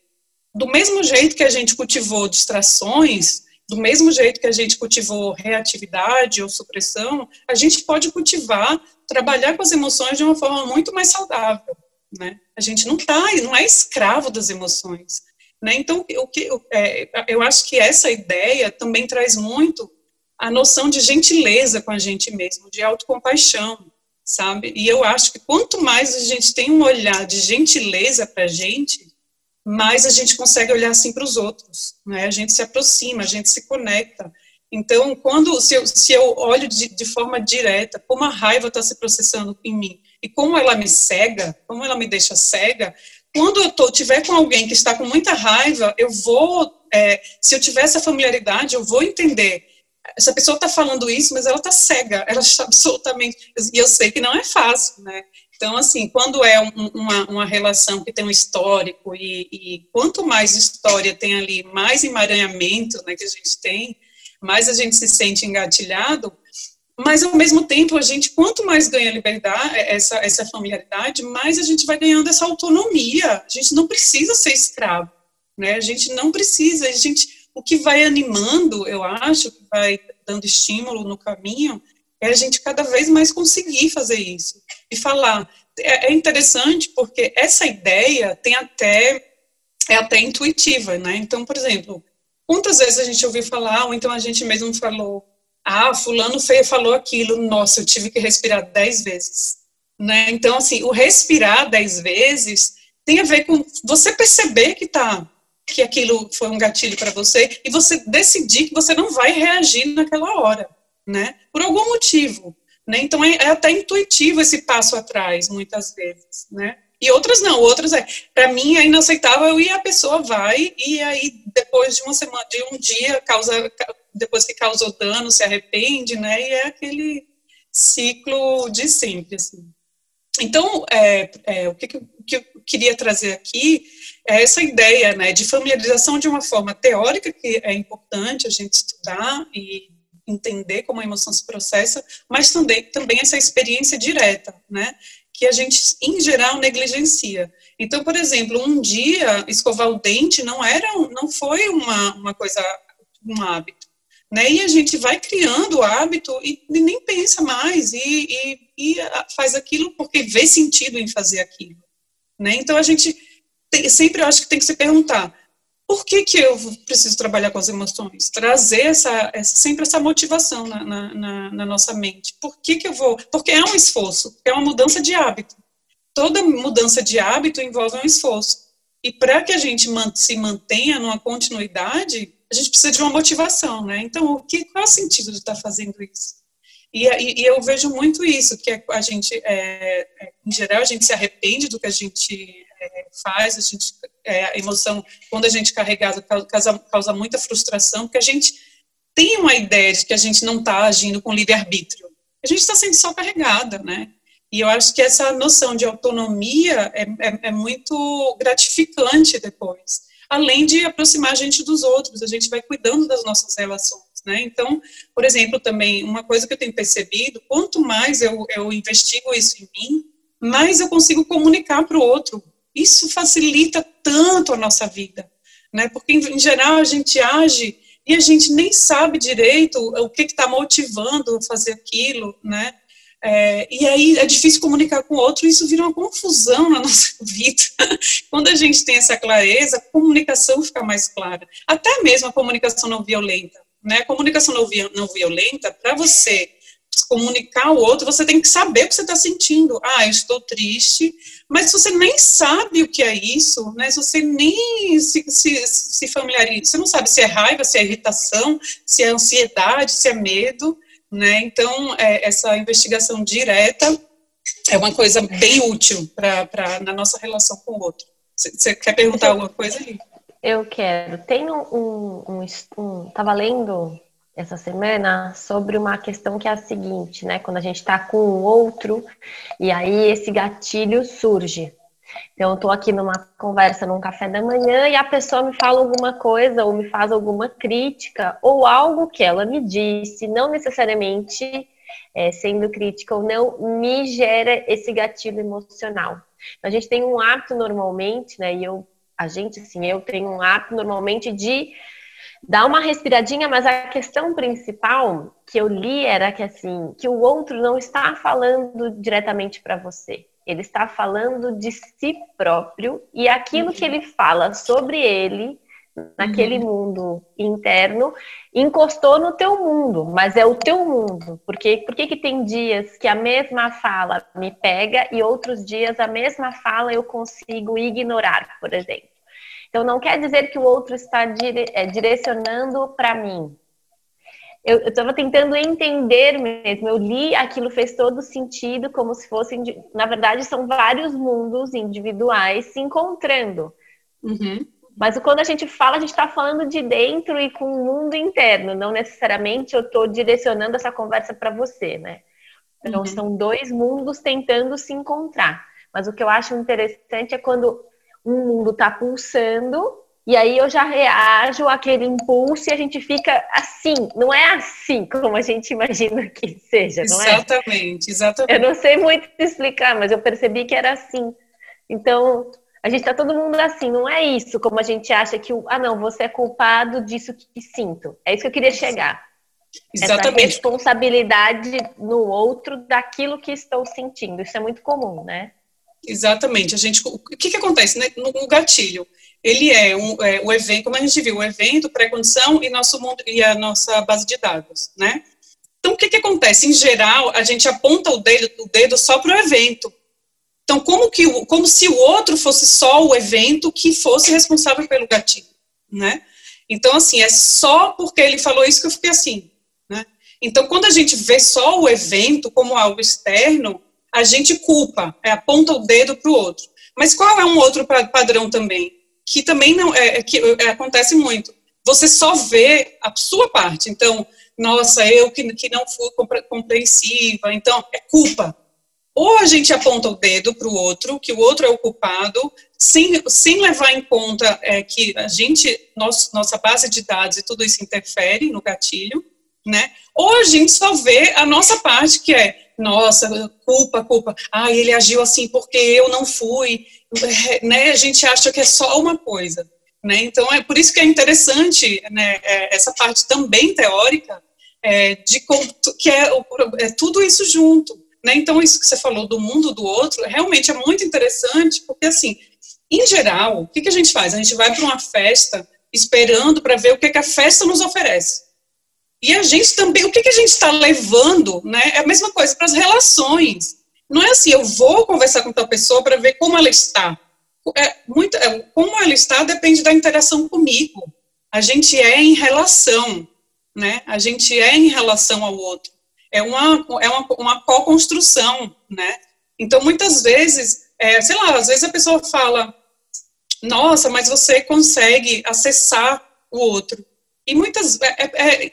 Do mesmo jeito que a gente cultivou distrações, do mesmo jeito que a gente cultivou reatividade ou supressão, a gente pode cultivar, trabalhar com as emoções de uma forma muito mais saudável né? A gente não tá, não é escravo das emoções, né? Então, o que é, eu acho que essa ideia também traz muito a noção de gentileza com a gente mesmo, de autocompaixão, sabe? E eu acho que quanto mais a gente tem um olhar de gentileza para a gente, mais a gente consegue olhar assim para os outros, né? A gente se aproxima, a gente se conecta. Então, quando se eu, se eu olho de, de forma direta, como a raiva está se processando em mim, e como ela me cega, como ela me deixa cega, quando eu tô, tiver com alguém que está com muita raiva, eu vou, é, se eu tiver essa familiaridade, eu vou entender. Essa pessoa está falando isso, mas ela está cega, ela está absolutamente. E eu sei que não é fácil, né? Então, assim, quando é um, uma, uma relação que tem um histórico, e, e, quanto mais história tem ali, mais emaranhamento né, que a gente tem, mais a gente se sente engatilhado, mas ao mesmo tempo a gente quanto mais ganha liberdade essa essa familiaridade mais a gente vai ganhando essa autonomia. A gente não precisa ser escravo né? A gente não precisa a gente o que vai animando eu acho que vai dando estímulo no caminho é a gente cada vez mais conseguir fazer isso e falar. É, é interessante porque essa ideia tem até é até intuitiva né? Então por exemplo quantas vezes a gente ouviu falar ou então a gente mesmo falou ah, fulano falou aquilo, nossa, eu tive que respirar dez vezes. Né? Então, assim, o respirar dez vezes tem a ver com você perceber que tá que aquilo foi um gatilho para você e você decidir que você não vai reagir naquela hora, né? Por algum motivo, né? Então é, é até intuitivo esse passo atrás, muitas vezes, né? E outras não, outras é, para mim é inaceitável e a pessoa vai e aí depois de uma semana, de um dia causa depois que causou dano, se arrepende, né? E é aquele ciclo de sempre, assim. Então, é, é, o que, que, eu queria trazer aqui é essa ideia né, de familiarização de uma forma teórica, que é importante a gente estudar e entender como a emoção se processa, mas também, também essa experiência direta, né, que a gente, em geral, negligencia. Então, por exemplo, um dia escovar o dente não era, não foi uma, uma coisa, um hábito né? E a gente vai criando o hábito e, nem pensa mais e, e, e, faz aquilo porque vê sentido em fazer aquilo, né? Então a gente tem, sempre acho que tem que se perguntar por que, que eu preciso trabalhar com as emoções? Trazer essa, essa sempre essa motivação na, na, na, nossa mente. Por que, que eu vou? Porque é um esforço, é uma mudança de hábito. Toda mudança de hábito envolve um esforço. E para que a gente se mantenha numa continuidade, a gente precisa de uma motivação, né? Então, o que, qual é o sentido de estar fazendo isso? E, e, e eu vejo muito isso, que a gente, é, é, em geral, a gente se arrepende do que a gente é, faz, a, gente, é, a emoção, quando a gente é carregado, causa, causa muita frustração, porque a gente tem uma ideia de que a gente não está agindo com livre-arbítrio. A gente está sendo só carregada, né? E eu acho que essa noção de autonomia é, é, é muito gratificante depois além de aproximar a gente dos outros, a gente vai cuidando das nossas relações. né? Então, por exemplo, também uma coisa que eu tenho percebido, quanto mais eu, eu investigo isso em mim, mais eu consigo comunicar para o outro. Isso facilita tanto a nossa vida, né? Porque em, geral a gente age e a gente nem sabe direito o que está motivando fazer aquilo, né? É, e aí é difícil comunicar com o outro, e isso vira uma confusão na <laughs> nossa vida. Quando a gente tem essa clareza, a comunicação fica mais clara. Até mesmo a comunicação não violenta. Né? A comunicação não, não violenta, para você comunicar ao outro, você tem que saber o que você está sentindo. Ah, eu estou triste, mas se você nem sabe o que é isso, né? Se você nem se, se, se familiariza, você não sabe se é raiva, se é irritação, se é ansiedade, se é medo, né? Então, é, essa investigação direta é uma coisa bem útil para na nossa relação com o outro. Você quer perguntar alguma coisa ali? Eu quero. Tem um, um, um, Tava lendo essa semana sobre uma questão que é a seguinte, né? Quando a gente está com o outro e aí esse gatilho surge. Então, eu estou aqui numa conversa, num café da manhã, e a pessoa me fala alguma coisa, ou me faz alguma crítica, ou algo que ela me disse, não necessariamente é, sendo crítica ou não, me gera esse gatilho emocional. A gente tem um hábito normalmente, né, e eu, a gente, assim, eu tenho um hábito normalmente de dar uma respiradinha, mas a questão principal que eu li era que, assim, que o outro não está falando diretamente para você ele está falando de si próprio e aquilo que ele fala sobre ele naquele uhum. mundo interno encostou no teu mundo, mas é o teu mundo. Porque por que tem dias que a mesma fala me pega e outros dias a mesma fala eu consigo ignorar, por exemplo. Então não quer dizer que o outro está dire é, direcionando para mim, eu estava tentando entender mesmo. Eu li, aquilo fez todo sentido, como se fossem, na verdade, são vários mundos individuais se encontrando. Uhum. Mas quando a gente fala, a gente está falando de dentro e com o mundo interno. Não necessariamente eu estou direcionando essa conversa para você, né? Então uhum. são dois mundos tentando se encontrar. Mas o que eu acho interessante é quando um mundo está pulsando e aí eu já reajo àquele impulso e a gente fica assim, não é assim como a gente imagina que seja, não é? Exatamente, exatamente. Eu não sei muito explicar, mas eu percebi que era assim. Então, a gente tá todo mundo assim, não é isso como a gente acha que, ah não, você é culpado disso que sinto. É isso que eu queria chegar. Exatamente. Essa responsabilidade no outro daquilo que estou sentindo. Isso é muito comum, né? Exatamente. A gente, o que que acontece né? no gatilho? Ele é, um, é, o evento, como a gente viu, o evento, pré-condição e nosso mundo e a nossa base de dados, né? Então, o que, que acontece? Em geral, a gente aponta o dedo, o dedo só para o evento. Então, como, que, como se o outro fosse só o evento que fosse responsável pelo gatilho, né? Então, assim, é só porque ele falou isso que eu fiquei assim, né? Então, quando a gente vê só o evento como algo externo, a gente culpa, é, aponta o dedo para o outro. Mas qual é um outro padrão também? Que também não é, é que é, acontece muito. Você só vê a sua parte. Então, nossa, eu que, que não fui compreensiva, então é culpa. Ou a gente aponta o dedo para o outro, que o outro é o culpado, sem, sem levar em conta é, que a gente, nosso, nossa base de dados e tudo isso interfere no gatilho, né? Ou a gente só vê a nossa parte, que é, nossa, culpa, culpa. Ah, ele agiu assim porque eu não fui, né, a gente acha que é só uma coisa. Né? Então, é por isso que é interessante né, é, essa parte também teórica é, de que é, é, tudo isso junto. Né? Então, isso que você falou do mundo do outro, realmente é muito interessante, porque, assim, em geral, o que, que a gente faz? A gente vai para uma festa esperando para ver o que, que a festa nos oferece. E a gente também, o que, que a gente está levando, né? É a mesma coisa para as relações. Não é assim, eu vou conversar com tal pessoa para ver como ela está. É, muito, é, como ela está depende da interação comigo. A gente é em relação, né? A gente é em relação ao outro. É uma, é uma, uma co-construção, né? Então, muitas vezes, é, sei lá, às vezes a pessoa fala, nossa, mas você consegue acessar o outro. E muitas, é, é, é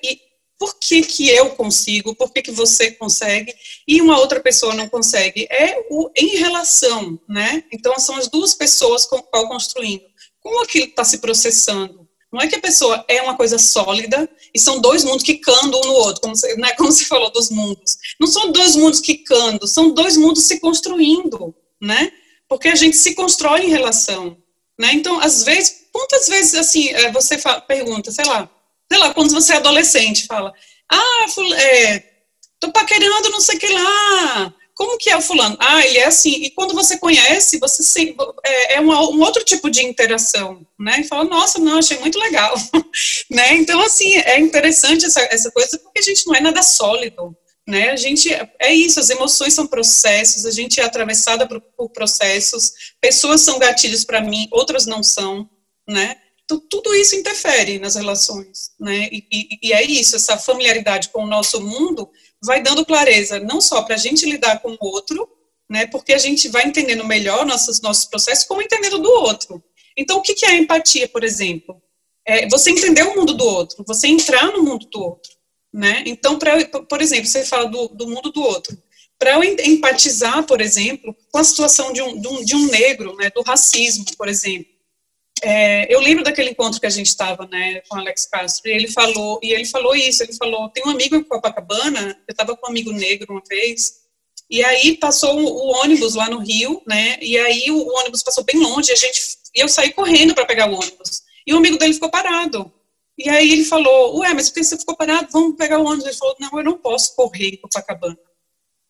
por que, que eu consigo, por que, que você consegue e uma outra pessoa não consegue? É o em relação, né? Então, são as duas pessoas com qual construindo. Como aquilo está se processando? Não é que a pessoa é uma coisa sólida e são dois mundos quicando um no outro, como você, né, <laughs> como você falou dos mundos. Não são dois mundos quicando, são dois mundos se construindo, né? Porque a gente se constrói em relação, né? Então, às vezes, quantas vezes, assim, é, você pergunta, sei lá, sei lá, quando você é adolescente, fala, ah, é, tô paquerando não sei o que lá, como que é o fulano? Ah, ele é assim. E quando você conhece, você se, é, é uma, um outro tipo de interação, né? E fala, nossa, não, achei muito legal, <laughs> né? Então, assim, é interessante essa, essa coisa porque a gente não é nada sólido, né? A gente, é isso, as emoções são processos, a gente é atravessada por, por processos, pessoas são gatilhos para mim, outras não são, né? Então, tudo isso interfere nas relações, né? E, e, e é isso, essa familiaridade com o nosso mundo vai dando clareza, não só para a gente lidar com o outro, né, porque a gente vai entendendo melhor nossos, nossos processos, como entendendo do outro. Então, o que, é empatia, por exemplo? É você entender o mundo do outro, você entrar no mundo do outro. Né? Então, pra, por exemplo, você fala do, do mundo do outro. Para eu empatizar, por exemplo, com a situação de um, de um, de um negro, né, do racismo, por exemplo, é, eu lembro daquele encontro que a gente estava, né, com o Alex Castro, e ele falou, e ele falou isso, ele falou, tem um amigo em Copacabana, eu estava com um amigo negro uma vez, e aí passou o ônibus lá no Rio, né, e aí o ônibus passou bem longe, a gente, e eu saí correndo para pegar o ônibus, e o amigo dele ficou parado, e aí ele falou, ué, mas por que você ficou parado? Vamos pegar o ônibus. Ele falou, não, eu não posso correr em Copacabana.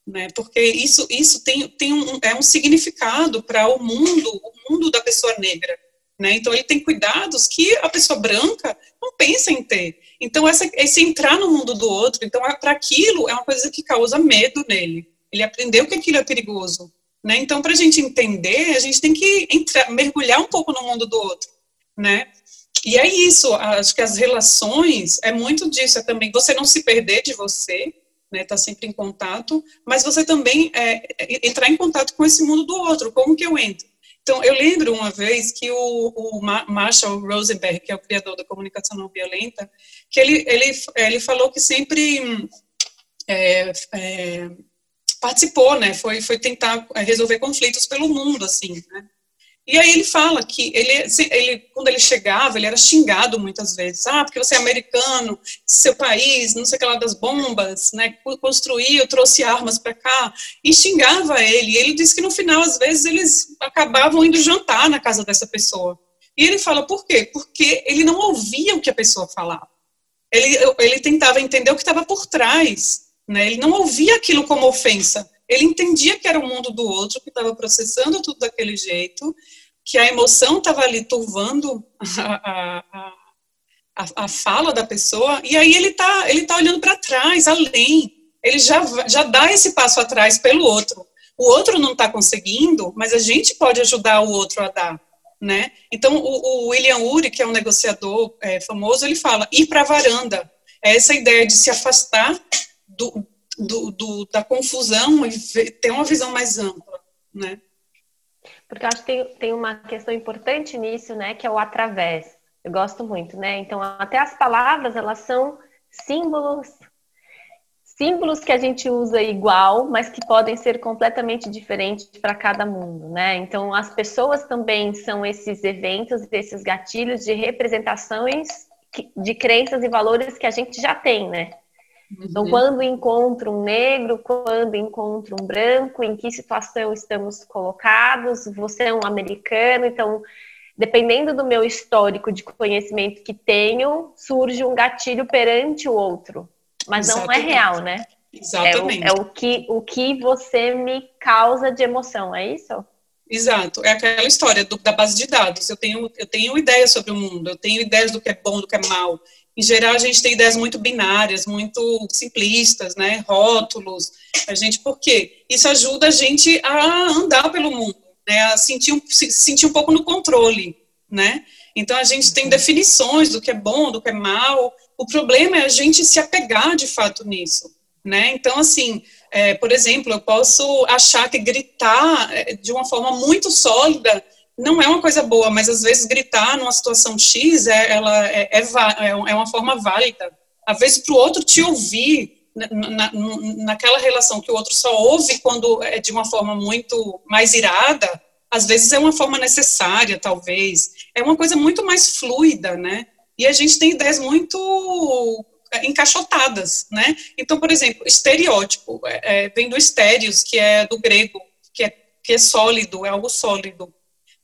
Né, porque isso, isso tem, tem um, é um significado para o mundo, o mundo da pessoa negra. Né? Então, ele tem cuidados que a pessoa branca não pensa em ter. Então, essa, esse entrar no mundo do outro, então, para aquilo, é uma coisa que causa medo nele. Ele aprendeu que aquilo é perigoso. Né? Então, para a gente entender, a gente tem que entrar, mergulhar um pouco no mundo do outro. Né? E é isso, acho que as relações, é muito disso, é também você não se perder de você, né, tá sempre em contato, mas você também é, é entrar em contato com esse mundo do outro, como que eu entro? Então, eu lembro uma vez que o, o Marshall Rosenberg, que é o criador da comunicação não violenta, que ele, ele, ele falou que sempre é, é, participou, né, foi, foi tentar resolver conflitos pelo mundo, assim, né, e aí ele fala que ele, ele, quando ele chegava, ele era xingado muitas vezes. Ah, porque você é americano, seu país, não sei o que lá das bombas, né? Construiu, trouxe armas para cá e xingava ele. Ele disse que no final, às vezes, eles acabavam indo jantar na casa dessa pessoa. E ele fala por quê? Porque ele não ouvia o que a pessoa falava. Ele, ele tentava entender o que estava por trás. Né? Ele não ouvia aquilo como ofensa. Ele entendia que era o mundo do outro, que estava processando tudo daquele jeito, que a emoção estava ali turvando a, a, a, a, fala da pessoa, e aí ele está ele tá olhando para trás, além. Ele já, já dá esse passo atrás pelo outro. O outro não está conseguindo, mas a gente pode ajudar o outro a dar. Né? Então, o, o William Ury, que é um negociador é, famoso, ele fala ir para a varanda. É essa ideia de se afastar do, do, do, da confusão e ter uma visão mais ampla, né? Porque eu acho que tem, tem uma questão importante nisso, né, que é o através. Eu gosto muito, né? Então, até as palavras, elas são símbolos, símbolos que a gente usa igual, mas que podem ser completamente diferentes para cada mundo, né? Então, as pessoas também são esses eventos, esses gatilhos de representações de crenças e valores que a gente já tem, né? Então, uhum. quando encontro um negro, quando encontro um branco, em que situação estamos colocados? Você é um americano, então, dependendo do meu histórico de conhecimento que tenho, surge um gatilho perante o outro. Mas Exatamente. não é real, né? Exatamente. É, o, é o, que, o que você me causa de emoção, é isso? Exato, é aquela história do, da base de dados. Eu tenho, eu tenho ideias sobre o mundo, eu tenho ideias do que é bom, do que é mal em geral, a gente tem ideias muito binárias, muito simplistas, né? Rótulos. A gente, por quê? Isso ajuda a gente a andar pelo mundo, né? A sentir um, se sentir um pouco no controle, né? Então, a gente tem definições do que é bom, do que é mal. O problema é a gente se apegar, de fato, nisso, né? Então, assim, é, por exemplo, eu posso achar que gritar é, de uma forma muito sólida não é uma coisa boa, mas às vezes gritar numa situação X é, ela é, é, é, é uma forma válida. Às vezes, para o outro te ouvir na, na, naquela relação que o outro só ouve quando é de uma forma muito mais irada, às vezes é uma forma necessária, talvez. É uma coisa muito mais fluida, né? e a gente tem ideias muito é, encaixotadas, né? Então, por exemplo, estereótipo, é, é, vem do estéreos, que é do grego, que é, que é sólido, é algo sólido,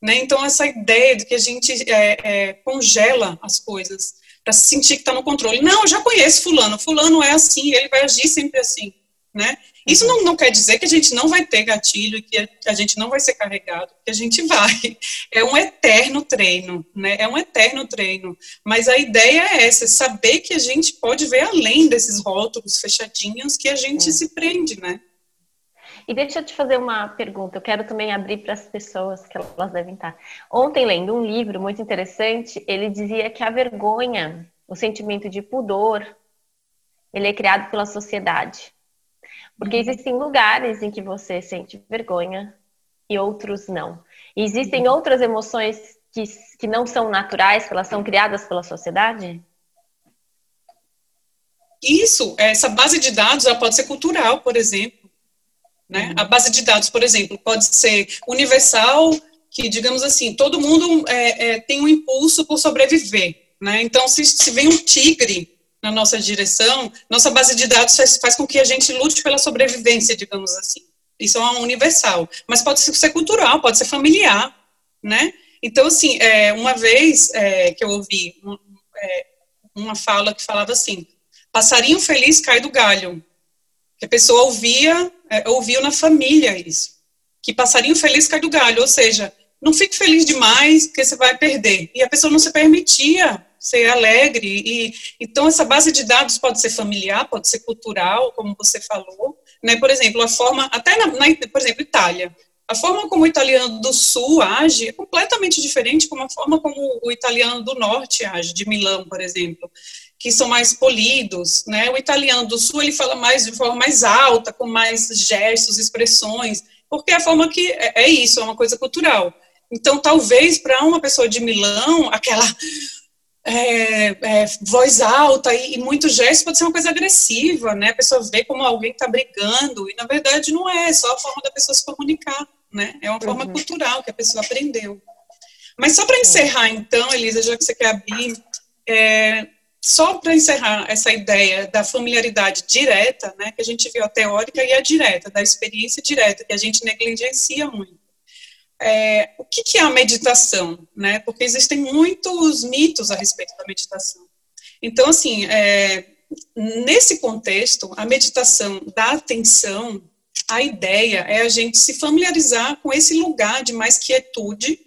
né? Então, essa ideia de que a gente é, é congela as coisas para sentir que está no controle. Não, eu já conheço fulano, fulano é assim, ele vai agir sempre assim, né? Isso não, não quer dizer que a gente não vai ter gatilho, que a, que a gente não vai ser carregado, que a gente vai. É um eterno treino, né? É um eterno treino. Mas a ideia é essa, é saber que a gente pode ver além desses rótulos fechadinhos que a gente é. se prende, né? E deixa eu te fazer uma pergunta, eu quero também abrir para as pessoas que elas devem estar. Ontem, lendo um livro muito interessante, ele dizia que a vergonha, o sentimento de pudor, ele é criado pela sociedade. Porque uhum. existem lugares em que você sente vergonha e outros não. E existem uhum. outras emoções que, que não são naturais, que elas são criadas pela sociedade? Isso, essa base de dados ela pode ser cultural, por exemplo. Né? Uhum. A base de dados, por exemplo, pode ser universal, que, digamos assim, todo mundo é, é, tem um impulso por sobreviver. Né? Então, se, se vem um tigre na nossa direção, nossa base de dados faz, faz, com que a gente lute pela sobrevivência, digamos assim. Isso é uma universal. Mas pode ser cultural, pode ser familiar, né? Então, assim, é, uma vez é, que eu ouvi um, é, uma fala que falava assim, passarinho feliz cai do galho. Que a pessoa ouvia, é, ouviu na família isso. Que passarinho feliz cai do galho, ou seja, não fique feliz demais, porque você vai perder. E a pessoa não se permitia ser alegre. E, então, essa base de dados pode ser familiar, pode ser cultural, como você falou. Né? Por exemplo, a forma, até na, na, por exemplo, Itália. A forma como o italiano do sul age é completamente diferente como a forma como o italiano do norte age, de Milão, por exemplo, que são mais polidos, né? O italiano do sul, ele fala mais de forma mais alta, com mais gestos, expressões, porque é a forma que é, é isso, é uma coisa cultural. Então, talvez para uma pessoa de Milão, aquela é, é, voz alta e, e muito gesto pode ser uma coisa agressiva, né? A pessoa vê como alguém está brigando, e na verdade não é, é só a forma da pessoa se comunicar, né? É uma forma uhum. cultural que a pessoa aprendeu. Mas só para encerrar, então, Elisa, já que você quer abrir, é, só para encerrar essa ideia da familiaridade direta, né, que a gente viu a teórica e a direta, da experiência direta, que a gente negligencia muito é, o que, que, é a meditação, né? Porque existem muitos mitos a respeito da meditação. Então, assim, é, nesse contexto, a meditação da atenção, a ideia é a gente se familiarizar com esse lugar de mais quietude,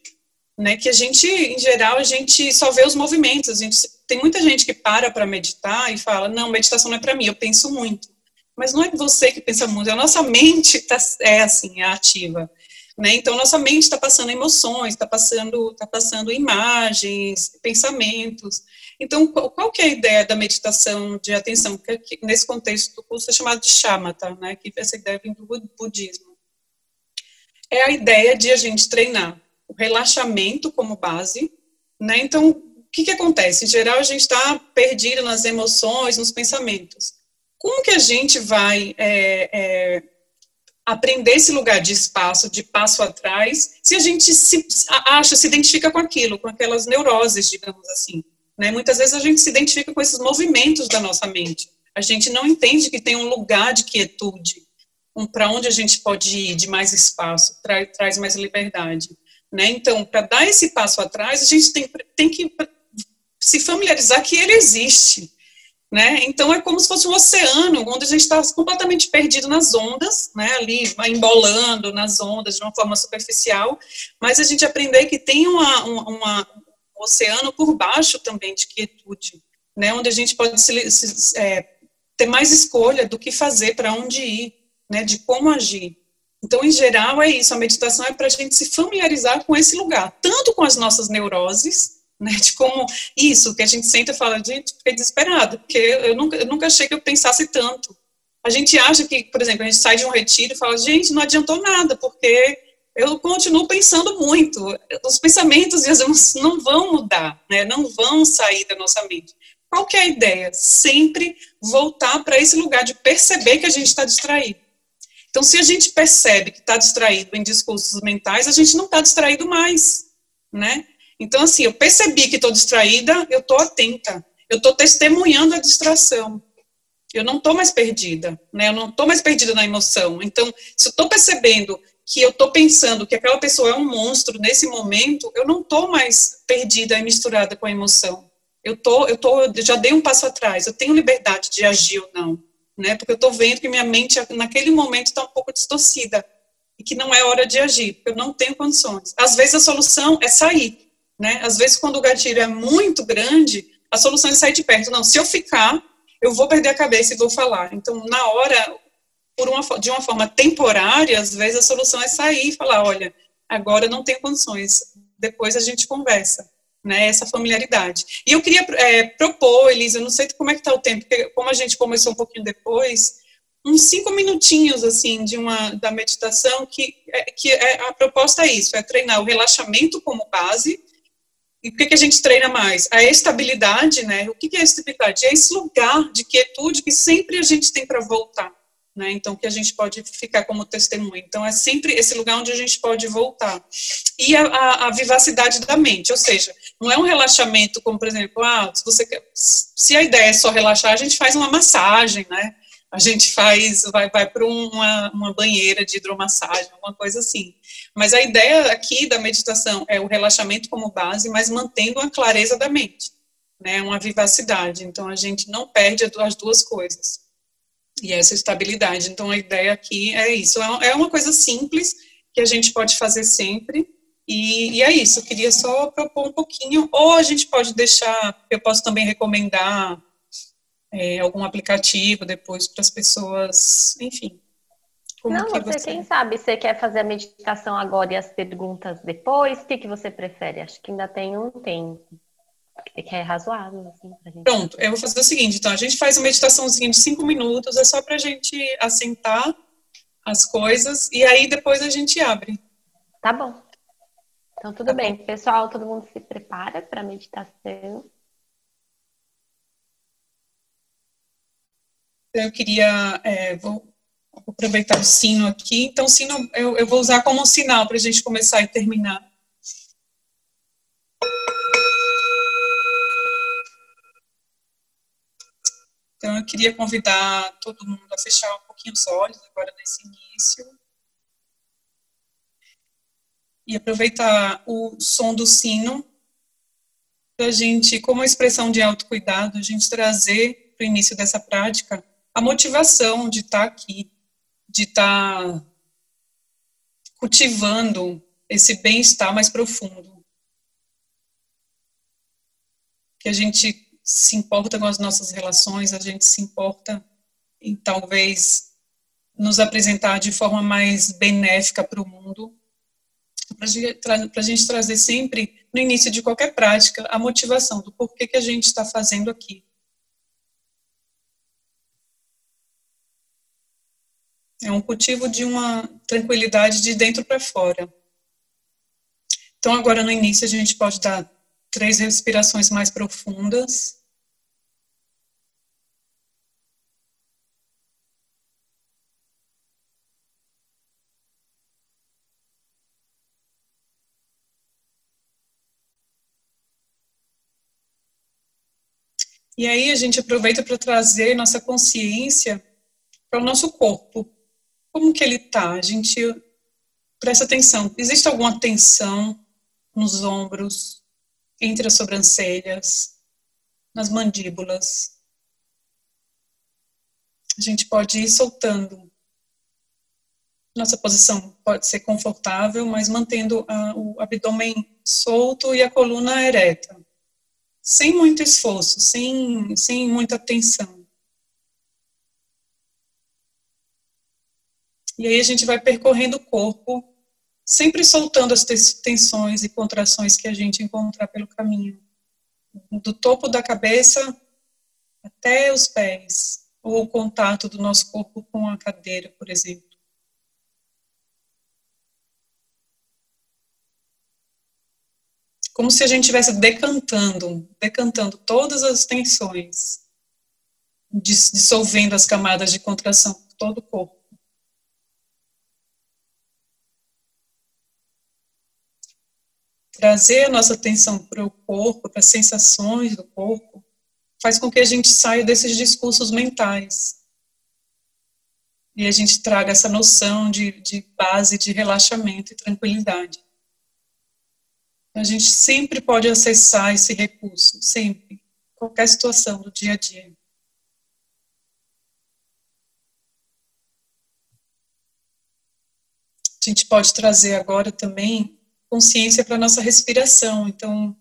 né? Que a gente, em geral, a gente só vê os movimentos. A gente tem muita gente que para para meditar e fala, não, meditação não é para mim, eu penso muito. Mas não é você que pensa muito, a nossa mente tá, é assim, é ativa. Né? Então, nossa mente está passando emoções, está passando, tá passando imagens, pensamentos. Então, qual, que é a ideia da meditação de atenção? Que, que, nesse contexto do curso é chamado de shamatha, né? que essa ideia vem do budismo. É a ideia de a gente treinar o relaxamento como base. Né? Então, que, que acontece? Em geral, a gente está perdido nas emoções, nos pensamentos. Como que a gente vai é, é, aprender esse lugar de espaço, de passo atrás, se a gente se acha, se identifica com aquilo, com aquelas neuroses, digamos assim. Né? Muitas vezes a gente se identifica com esses movimentos da nossa mente. A gente não entende que tem um lugar de quietude, um, para onde a gente pode ir de mais espaço, tra, traz mais liberdade. Né? Então, para dar esse passo atrás, a gente tem, tem que se familiarizar que ele existe, né? Então é como se fosse um oceano, onde a gente está completamente perdido nas ondas, né? ali embolando nas ondas de uma forma superficial, mas a gente aprender que tem uma, uma, um oceano por baixo também de quietude, né? onde a gente pode se, se, é, ter mais escolha do que fazer, para onde ir, né? de como agir. Então, em geral, é isso, a meditação é para a gente se familiarizar com esse lugar, tanto com as nossas neuroses, né, de como isso, que a gente senta e fala, gente, fiquei desesperado, porque eu nunca, eu nunca achei que eu pensasse tanto. A gente acha que, por exemplo, a gente sai de um retiro e fala, gente, não adiantou nada, porque eu continuo pensando muito. Os pensamentos e as emoções não vão mudar, né, não vão sair da nossa mente. Qual que é a ideia? Sempre voltar para esse lugar de perceber que a gente está distraído. Então, se a gente percebe que está distraído em discursos mentais, a gente não está distraído mais, né? Então, assim, eu percebi que estou distraída, eu estou atenta. Eu estou testemunhando a distração. Eu não estou mais perdida, né? Eu não estou mais perdida na emoção. Então, se eu estou percebendo que eu estou pensando que aquela pessoa é um monstro nesse momento, eu não estou mais perdida e misturada com a emoção. Eu tô, eu tô, eu já dei um passo atrás. Eu tenho liberdade de agir ou não, né? Porque eu estou vendo que minha mente naquele momento está um pouco distorcida e que não é hora de agir, eu não tenho condições. Às vezes a solução é sair, né? Às vezes quando o gatilho é muito grande, a solução é sair de perto. Não, se eu ficar, eu vou perder a cabeça e vou falar. Então, na hora, uma, de uma forma temporária, às vezes a solução é sair e falar, olha, agora não tenho condições, depois a gente conversa, né, essa familiaridade. E eu queria é, propor, Elisa, não sei como é que está o tempo, porque como a gente começou um pouquinho depois, uns cinco minutinhos, assim, de uma, da meditação, que, é, que é, a proposta é isso, é treinar o relaxamento como base, e o que, que a gente treina mais? A estabilidade, né? O que, que é estabilidade? É esse lugar de quietude que sempre a gente tem para voltar, né? Então, que a gente pode ficar como testemunha. Então, é sempre esse lugar onde a gente pode voltar. E a, a, a vivacidade da mente, ou seja, não é um relaxamento como, por exemplo, ah, se, você quer, se a ideia é só relaxar, a gente faz uma massagem, né? A gente faz, vai, vai para uma, uma banheira de hidromassagem, alguma coisa assim. Mas a ideia aqui da meditação é o relaxamento como base, mas mantendo a clareza da mente, né? Uma vivacidade. Então a gente não perde as duas coisas. E essa estabilidade. Então a ideia aqui é isso. É, é uma coisa simples que a gente pode fazer sempre. E, e, é isso, eu queria só propor um pouquinho, ou a gente pode deixar, eu posso também recomendar é, algum aplicativo depois para as pessoas, enfim. Não, você, você, quem sabe, você quer fazer a meditação agora e as perguntas depois? O que, que você prefere? Acho que ainda tem um tempo. Que é razoável, assim, pra gente. Pronto, eu vou fazer o seguinte, então, a gente faz uma meditaçãozinha de cinco minutos, é só para a gente assentar as coisas, e aí depois a gente abre. Tá bom. Então, tudo tá bem. Bom. Pessoal, todo mundo se prepara para a meditação. eu queria é, vou aproveitar o sino aqui. Então, sino eu, eu vou usar como um sinal para a gente começar e terminar. Então, eu queria convidar todo mundo a fechar um pouquinho os olhos agora nesse início. E aproveitar o som do sino para a gente, como expressão de autocuidado, a gente trazer para o início dessa prática a motivação de estar tá aqui, de estar tá cultivando esse bem-estar mais profundo. Que a gente se importa com as nossas relações, a gente se importa em talvez nos apresentar de forma mais benéfica para o mundo, para a gente trazer sempre, no início de qualquer prática, a motivação do porquê que a gente está fazendo aqui. É um cultivo de uma tranquilidade de dentro para fora. Então, agora no início, a gente pode dar três respirações mais profundas. E aí a gente aproveita para trazer nossa consciência para o nosso corpo. Como que ele está? A gente presta atenção. Existe alguma tensão nos ombros, entre as sobrancelhas, nas mandíbulas? A gente pode ir soltando. Nossa posição pode ser confortável, mas mantendo a, o abdômen solto e a coluna ereta. Sem muito esforço, sem, sem muita tensão. E aí a gente vai percorrendo o corpo, sempre soltando as tensões e contrações que a gente encontrar pelo caminho. Do topo da cabeça até os pés, ou o contato do nosso corpo com a cadeira, por exemplo. Como se a gente estivesse decantando, decantando todas as tensões, dissolvendo as camadas de contração por todo o corpo. Trazer a nossa atenção para o corpo, para as sensações do corpo, faz com que a gente saia desses discursos mentais. E a gente traga essa noção de, de base de relaxamento e tranquilidade. A gente sempre pode acessar esse recurso, sempre, qualquer situação do dia a dia. A gente pode trazer agora também consciência para a nossa respiração. Então,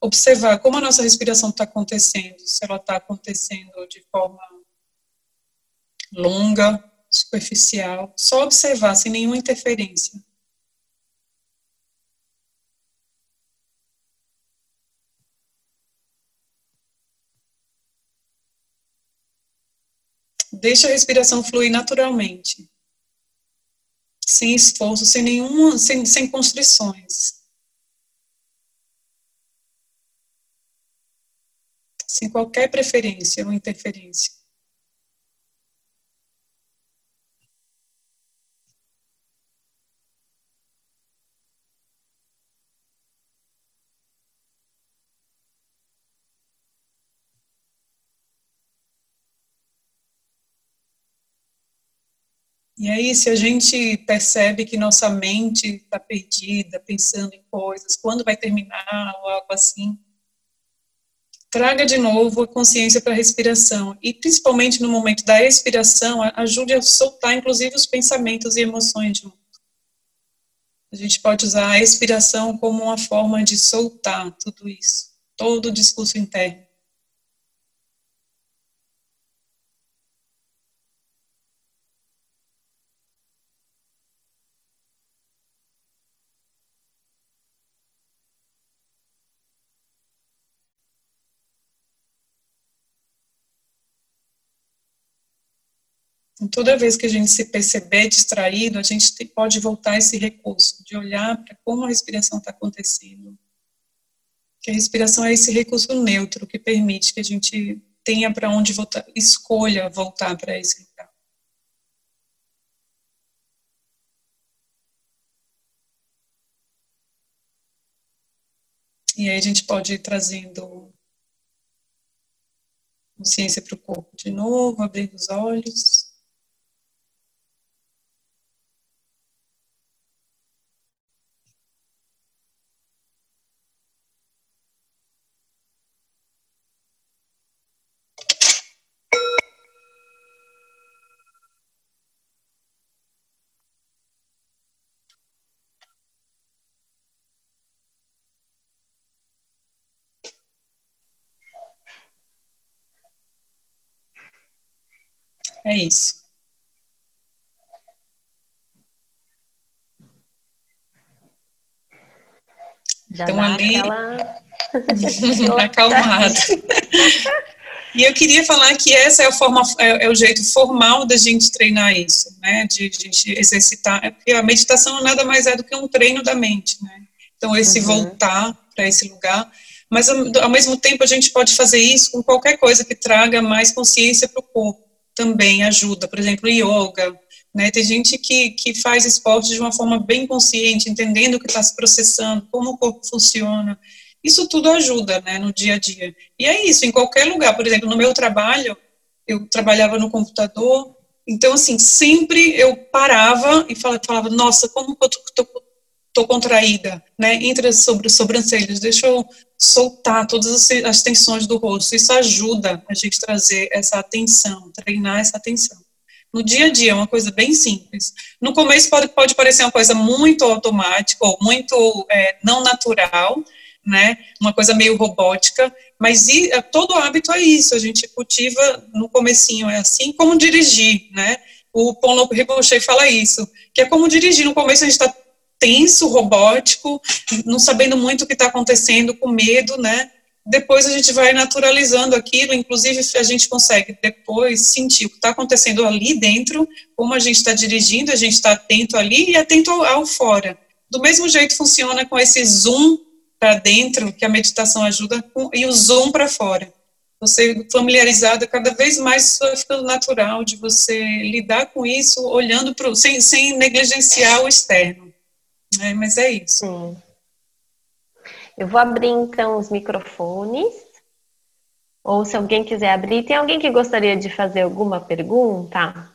observar como a nossa respiração está acontecendo, se ela está acontecendo de forma longa, superficial, só observar sem nenhuma interferência. Deixa a respiração fluir naturalmente sem esforço, sem nenhuma, sem, sem constrições. Sem qualquer preferência ou interferência. E aí, se a gente percebe que nossa mente está perdida, pensando em coisas, quando vai terminar ou algo assim, traga de novo a consciência para a respiração. E principalmente no momento da expiração, ajude a soltar, inclusive, os pensamentos e emoções de A gente pode usar a expiração como uma forma de soltar tudo isso, todo o discurso interno. Então, toda vez que a gente se perceber distraído, a gente pode voltar esse recurso de olhar para como a respiração está acontecendo. Que a respiração é esse recurso neutro que permite que a gente tenha para onde voltar, escolha voltar para esse lugar. E aí a gente pode ir trazendo consciência para o corpo de novo, abrindo os olhos. É isso. Já então ali aquela... <laughs> acalmada. E eu queria falar que essa é a forma, é, é, o jeito formal da gente treinar isso, né? De, de gente exercitar, é porque a meditação nada mais é do que um treino da mente, né? Então esse uhum. voltar para esse lugar, mas ao, ao mesmo tempo a gente pode fazer isso com qualquer coisa que traga mais consciência para o corpo também ajuda, por exemplo, yoga, né? Tem gente que, que faz esporte de uma forma bem consciente, entendendo o que está se processando, como o corpo funciona. Isso tudo ajuda, né, no dia a dia. E é isso, em qualquer lugar. Por exemplo, no meu trabalho, eu trabalhava no computador, então, assim, sempre eu parava e falava, nossa, como eu tô, tô contraída, né, entre as sobrancelhas, deixa eu soltar todas as tensões do rosto. Isso ajuda a gente trazer essa atenção, treinar essa atenção. No dia a dia, é uma coisa bem simples. No começo pode, pode parecer uma coisa muito automática ou muito é, não natural, né? Uma coisa meio robótica, mas e, é, todo hábito é isso. A gente cultiva no comecinho é assim, como dirigir, né? O Paulo Ricochet fala isso, que é como dirigir. No começo a gente está tenso, robótico, não sabendo muito o que está acontecendo, com medo, né? Depois a gente vai naturalizando aquilo, inclusive a gente consegue depois sentir o que está acontecendo ali dentro, como a gente está dirigindo, a gente está atento ali e atento ao, fora. Do mesmo jeito funciona com esse zoom para dentro, que a meditação ajuda, e o zoom para fora. Você familiarizado, cada vez mais vai ficando natural de você lidar com isso, olhando para sem, sem negligenciar o externo. É, mas é isso. Sim. Eu vou abrir então os microfones. Ou se alguém quiser abrir, tem alguém que gostaria de fazer alguma pergunta?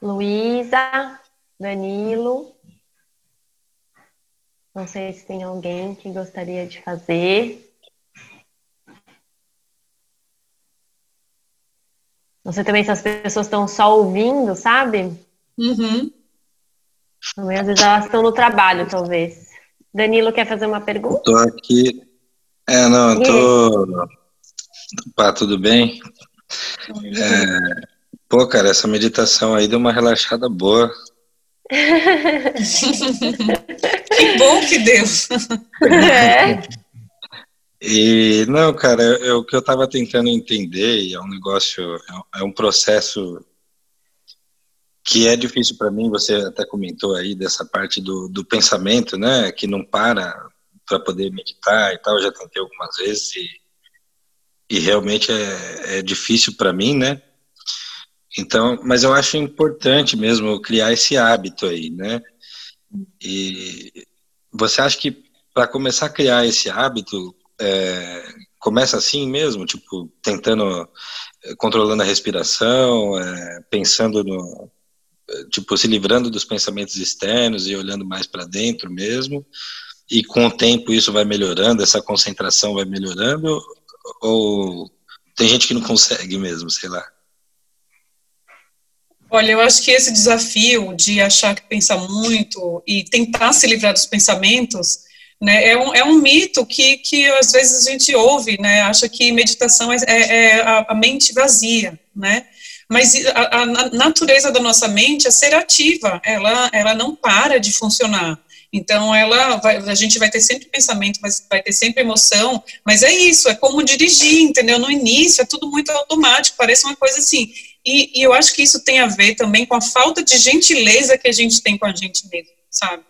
Luísa, Danilo. Não sei se tem alguém que gostaria de fazer. Não sei também se as pessoas estão só ouvindo, sabe? Uhum. Às vezes elas estão no trabalho, talvez. Danilo quer fazer uma pergunta? Estou aqui. É, não, eu tô. Pá, tudo bem? É... Pô, cara, essa meditação aí deu uma relaxada boa. <laughs> que bom que deu. É. E não, cara, é, o que eu estava tentando entender, e é um negócio, é um processo que é difícil para mim, você até comentou aí dessa parte do, do pensamento, né, que não para para poder meditar e tal, eu já tentei algumas vezes e, e realmente é, é difícil para mim, né, então, mas eu acho importante mesmo criar esse hábito aí, né, e você acha que para começar a criar esse hábito, é, começa assim mesmo, tipo, tentando, controlando a respiração, é, pensando no, tipo, se livrando dos pensamentos externos e olhando mais para dentro mesmo. E com o tempo isso vai melhorando, essa concentração vai melhorando? Ou tem gente que não consegue mesmo, sei lá? Olha, eu acho que esse desafio de achar que pensa muito e tentar se livrar dos pensamentos né, é, um, é um mito que, que às vezes a gente ouve, né, acha que meditação é, é, é a, mente vazia, né? Mas a, a, natureza da nossa mente é ser ativa, ela, ela não para de funcionar. Então, ela vai, a gente vai ter sempre pensamento, mas vai ter sempre emoção, mas é isso, é como dirigir, entendeu? No início é tudo muito automático, parece uma coisa assim. E, e eu acho que isso tem a ver também com a falta de gentileza que a gente tem com a gente mesmo, sabe?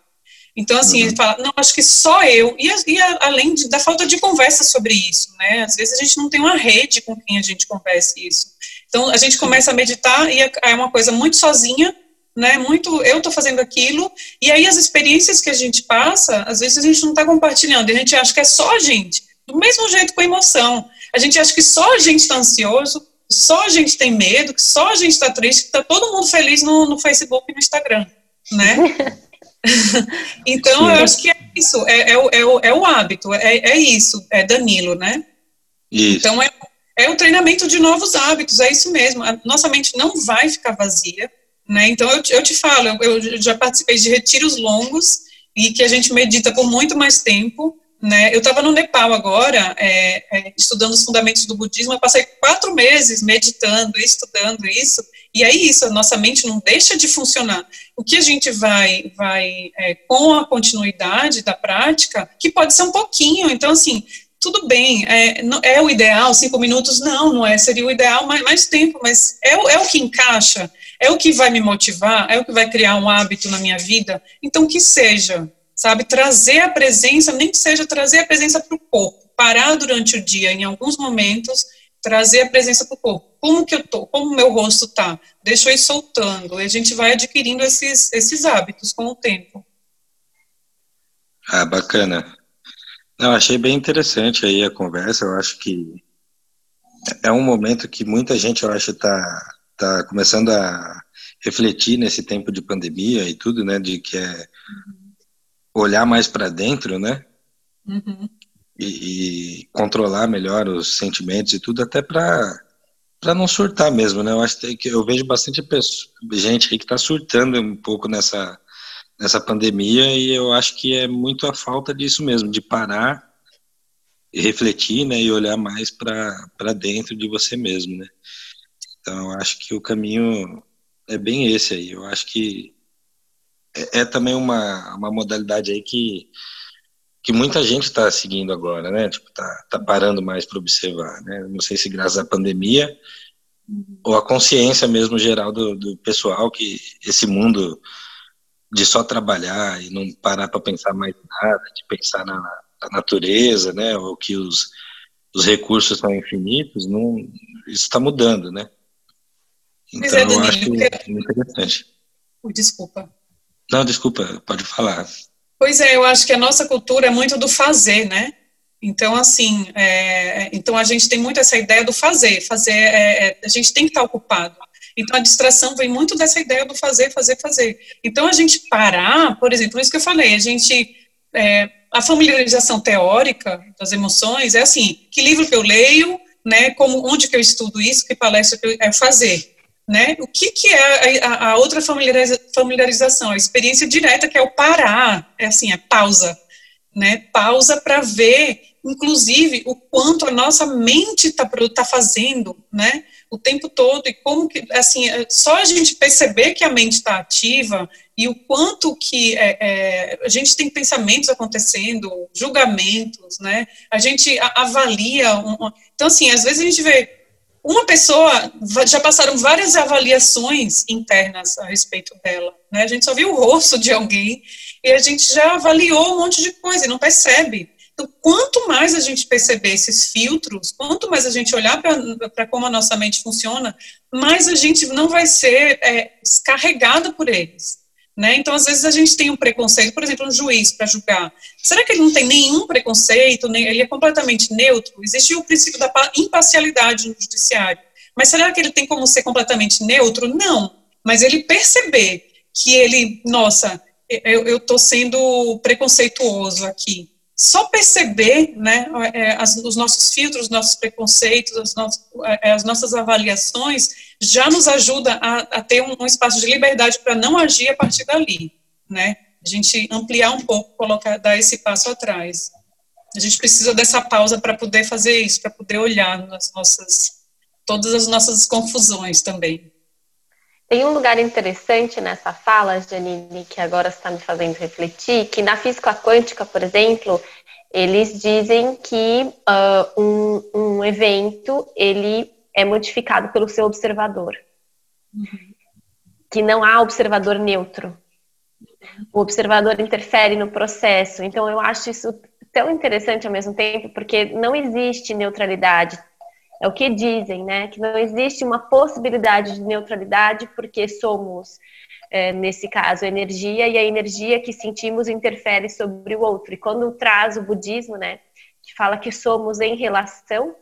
Então, assim, uhum. ele fala, não, acho que só eu, e, e além de, da falta de conversa sobre isso, né? Às vezes a gente não tem uma rede com quem a gente converse isso. Então, a gente começa a meditar e é, é uma coisa muito sozinha, né? Muito, eu estou fazendo aquilo, e aí as experiências que a gente passa, às vezes a gente não está compartilhando, e a gente acha que é só a gente, do mesmo jeito com a emoção. A gente acha que só a gente está ansioso, só a gente tem medo, que só a gente está triste, que está todo mundo feliz no, no Facebook e no Instagram, né? <laughs> então, Sim. eu acho que é isso, é, é, é, o, é o hábito, é, é isso, é Danilo, né? Isso. Então, é, é o treinamento de novos hábitos, é isso mesmo. A nossa mente não vai ficar vazia, né? Então, eu, eu te falo, eu, eu já participei de retiros longos e que a gente medita por muito mais tempo, né? Eu estava no Nepal agora, é, é, estudando os fundamentos do budismo, eu passei quatro meses meditando, estudando isso, e aí isso, a nossa mente não deixa de funcionar. O que a gente vai, vai é, com a continuidade da prática, que pode ser um pouquinho, então assim, tudo bem, é, é o ideal, cinco minutos, não, não é, seria o ideal mais, mais tempo, mas é, é o que encaixa, é o que vai me motivar, é o que vai criar um hábito na minha vida, então que seja, sabe, trazer a presença, nem que seja trazer a presença para o corpo, parar durante o dia em alguns momentos trazer a presença para o corpo. Como que eu tô? Como meu rosto tá? Deixa eu ir soltando. E a gente vai adquirindo esses, esses hábitos com o tempo. Ah, bacana. Não, achei bem interessante aí a conversa. Eu acho que é um momento que muita gente, eu acho, tá, tá começando a refletir nesse tempo de pandemia e tudo, né? De que é olhar mais para dentro, né? Uhum e, e controlar melhor os sentimentos e tudo, até para para não surtar mesmo, né? Eu acho que eu vejo bastante pessoa, gente aí que está surtando um pouco nessa nessa pandemia e eu acho que é muito a falta disso mesmo, de parar e refletir, né, e olhar mais para dentro de você mesmo, né? Então, eu acho que o caminho é bem esse aí. Eu acho que é, é também uma, uma modalidade aí que que muita gente está seguindo agora, né? Tipo, tá, tá parando mais para observar, né? Não sei se graças à pandemia uhum. ou a consciência mesmo geral do, do pessoal que esse mundo de só trabalhar e não parar para pensar mais nada, de pensar na, na, natureza, né? Ou que os, os recursos são infinitos, não, isso está mudando, né? Então, é, eu acho que é interessante. Desculpa. Não, desculpa, pode falar. Pois é, eu acho que a nossa cultura é muito do fazer, né? Então, assim, é, então a gente tem muito essa ideia do fazer, fazer, é, é, a gente tem que estar ocupado. Então, a distração vem muito dessa ideia do fazer, fazer, fazer. Então, a gente parar, por exemplo, isso que eu falei, a gente, é, a familiarização teórica das emoções é assim, que livro que eu leio, né, como, onde que eu estudo isso, que palestra que eu, é fazer. Né? O que, que é a, a outra familiarização? A experiência direta, que é o parar, é assim, a pausa. Né? Pausa para ver, inclusive, o quanto a nossa mente está tá fazendo, né? O tempo todo e como que, assim, é só a gente perceber que a mente está ativa e o quanto que é, é, a gente tem pensamentos acontecendo, julgamentos, né? A gente avalia. Um, então, assim, às vezes a gente vê uma pessoa, já passaram várias avaliações internas a respeito dela, né? A gente só viu o rosto de alguém e a gente já avaliou um monte de coisa e não percebe. Então, quanto mais a gente perceber esses filtros, quanto mais a gente olhar para como a nossa mente funciona, mais a gente não vai ser é, por eles. Né? Então, às vezes, a gente tem um preconceito, por exemplo, um juiz para julgar. Será que ele não tem nenhum preconceito? Ele é completamente neutro? Existe o princípio da imparcialidade no judiciário. Mas será que ele tem como ser completamente neutro? Não. Mas ele perceber que ele, nossa, eu estou sendo preconceituoso aqui só perceber né, é, as, os nossos filtros, os nossos preconceitos, as, nossas, é, as nossas avaliações, já nos ajuda a, a ter um, um, espaço de liberdade para não agir a partir dali, né? A gente ampliar um pouco, colocar, dar esse passo atrás. A gente precisa dessa pausa para poder fazer isso, para poder olhar nas nossas, todas as nossas confusões também. Tem um lugar interessante nessa fala, Janine, que agora está me fazendo refletir, que na física quântica, por exemplo, eles dizem que uh, um, um, evento ele é modificado pelo seu observador, uhum. que não há observador neutro. O observador interfere no processo. Então, eu acho isso tão interessante ao mesmo tempo, porque não existe neutralidade é o que dizem, né? Que não existe uma possibilidade de neutralidade porque somos, é, nesse caso, energia e a energia que sentimos interfere sobre o outro. E quando traz o budismo, né? Que fala que somos em relação,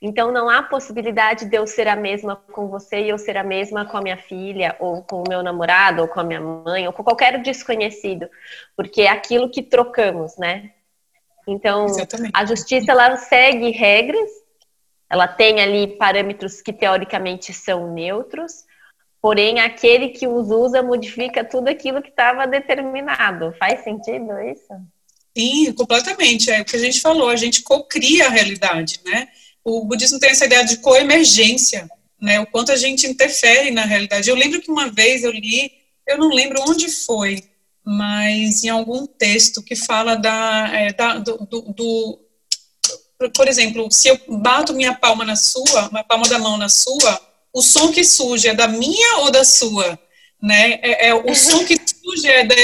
então não há possibilidade de eu ser a mesma com você e eu ser a mesma com a minha filha, ou com o meu namorado, ou com a minha mãe, ou com qualquer desconhecido, porque é aquilo que trocamos, né? Então, Exatamente. a justiça ela segue regras ela tem ali parâmetros que teoricamente são neutros, porém aquele que os usa modifica tudo aquilo que estava determinado. Faz sentido isso? Sim, completamente. É o que a gente falou, a gente cocria a realidade, né? O budismo tem essa ideia de coemergência, né? O quanto a gente interfere na realidade. Eu lembro que uma vez eu li, eu não lembro onde foi, mas em algum texto que fala da, é, da do, do, do por exemplo, se eu bato minha palma na sua, uma palma da mão na sua, o som que surge é da minha ou da sua, né? É, é o som que surge é da,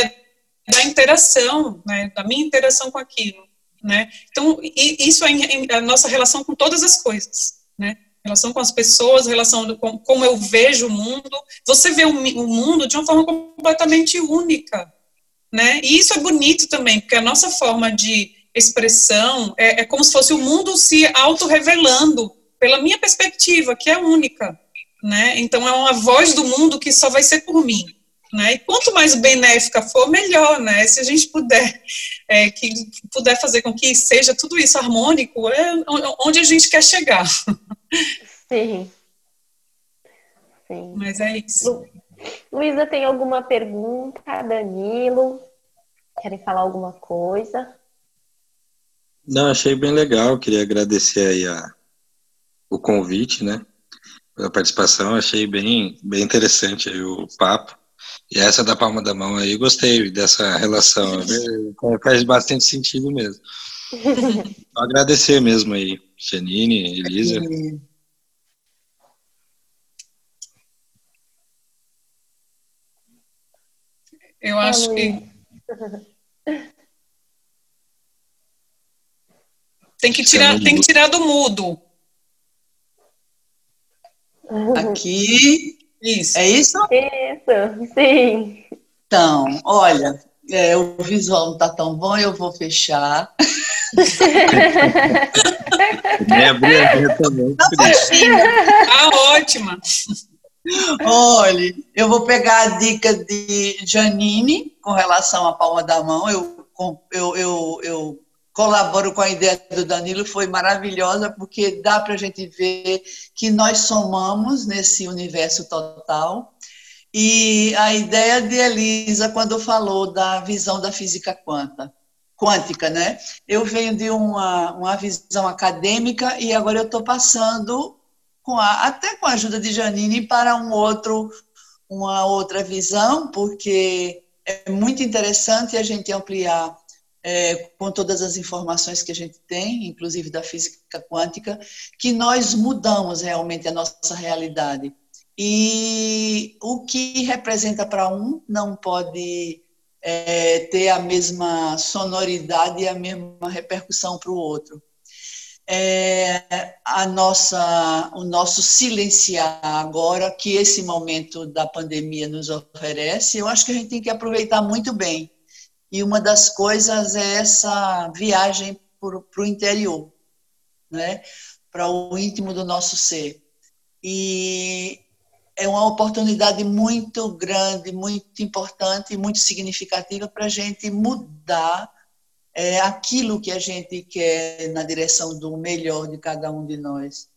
da, interação, né? Da minha interação com aquilo, né? Então, isso é a nossa relação com todas as coisas, né? Relação com as pessoas, relação com como eu vejo o mundo. Você vê o, o mundo de uma forma completamente única, né? E isso é bonito também, porque a nossa forma de expressão, é, é como se fosse o mundo se auto-revelando, pela minha perspectiva, que é única. Né? Então, é uma voz do mundo que só vai ser por mim. Né? E quanto mais benéfica for, melhor, né? Se a gente puder, é, que puder fazer com que seja tudo isso harmônico, é onde a gente quer chegar. Sim. Sim. Mas é isso. Luísa, tem alguma pergunta? Danilo? Querem falar alguma coisa? Não, achei bem legal. Queria agradecer aí a, o convite, né? Pela participação, achei bem, bem interessante aí o papo. E essa da palma da mão aí, gostei dessa relação. Faz bastante sentido mesmo. <laughs> Agradecer mesmo aí, Janine, Elisa. Eu acho que <laughs> Tem que tirar, tem que tirar do mudo. Aqui. Isso. É isso? Isso, sim. Então, olha, É, o visual não tá tão bom, eu vou fechar. <laughs> Me abrir a também. Tá, tá ótima. Olha, eu vou pegar a dica de Janine com relação à palma da mão. Eu, eu, eu, eu colaboro com a ideia do Danilo, foi maravilhosa, porque dá para a gente ver que nós somamos nesse universo total e a ideia de Elisa, quando falou da visão da física quanta, quântica, né? Eu venho de uma, uma visão acadêmica e agora eu estou passando, com a, até com a ajuda de Janine, para um outro, uma outra visão, porque é muito interessante a gente ampliar é, com todas as informações que a gente tem, inclusive da física quântica, que nós mudamos realmente a nossa realidade. E o que representa para um não pode é, ter a mesma sonoridade e a mesma repercussão para o outro. É, a nossa, o nosso silenciar agora, que esse momento da pandemia nos oferece, eu acho que a gente tem que aproveitar muito bem. E uma das coisas é essa viagem para o interior, né? para o íntimo do nosso ser. E é uma oportunidade muito grande, muito importante e muito significativa para a gente mudar é, aquilo que a gente quer na direção do melhor de cada um de nós.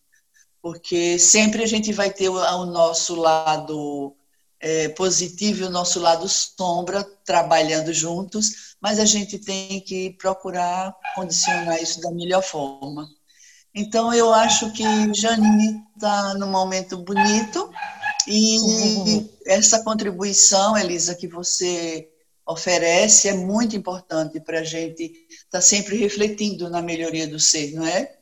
Porque sempre a gente vai ter o, nosso lado é, positivo e o nosso lado sombra trabalhando juntos, mas a gente tem que procurar condicionar isso da melhor forma. Então, eu acho que Janine está num momento bonito, e uhum. essa contribuição, Elisa, que você oferece é muito importante para a gente estar tá sempre refletindo na melhoria do ser, não é?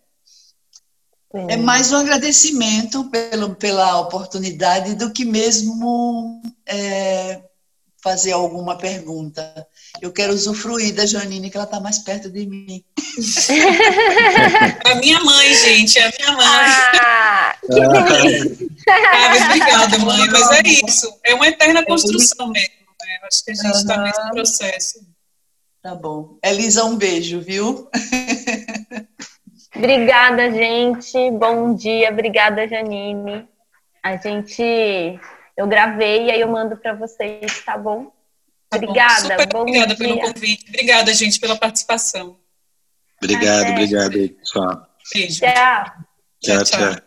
Sim. É mais um agradecimento pelo, pela oportunidade do que mesmo é, fazer alguma pergunta. Eu quero usufruir da Janine, que ela está mais perto de mim. a <laughs> minha mãe, gente, a minha mãe. Ah, que ah, obrigada, mãe. Mas é isso. É uma eterna construção mesmo. Né? Acho que a gente está uhum. nesse processo. Tá bom. Elisa, um beijo, viu? <laughs> Obrigada, gente. Bom dia. Obrigada, Janine. A gente eu gravei e aí eu mando para vocês, tá bom? Tá obrigada. Bom, obrigada dia. pelo convite. Obrigada, gente, pela participação. Obrigado, Até. obrigado, pessoal. Beijo. Tchau. Tchau, tchau. tchau.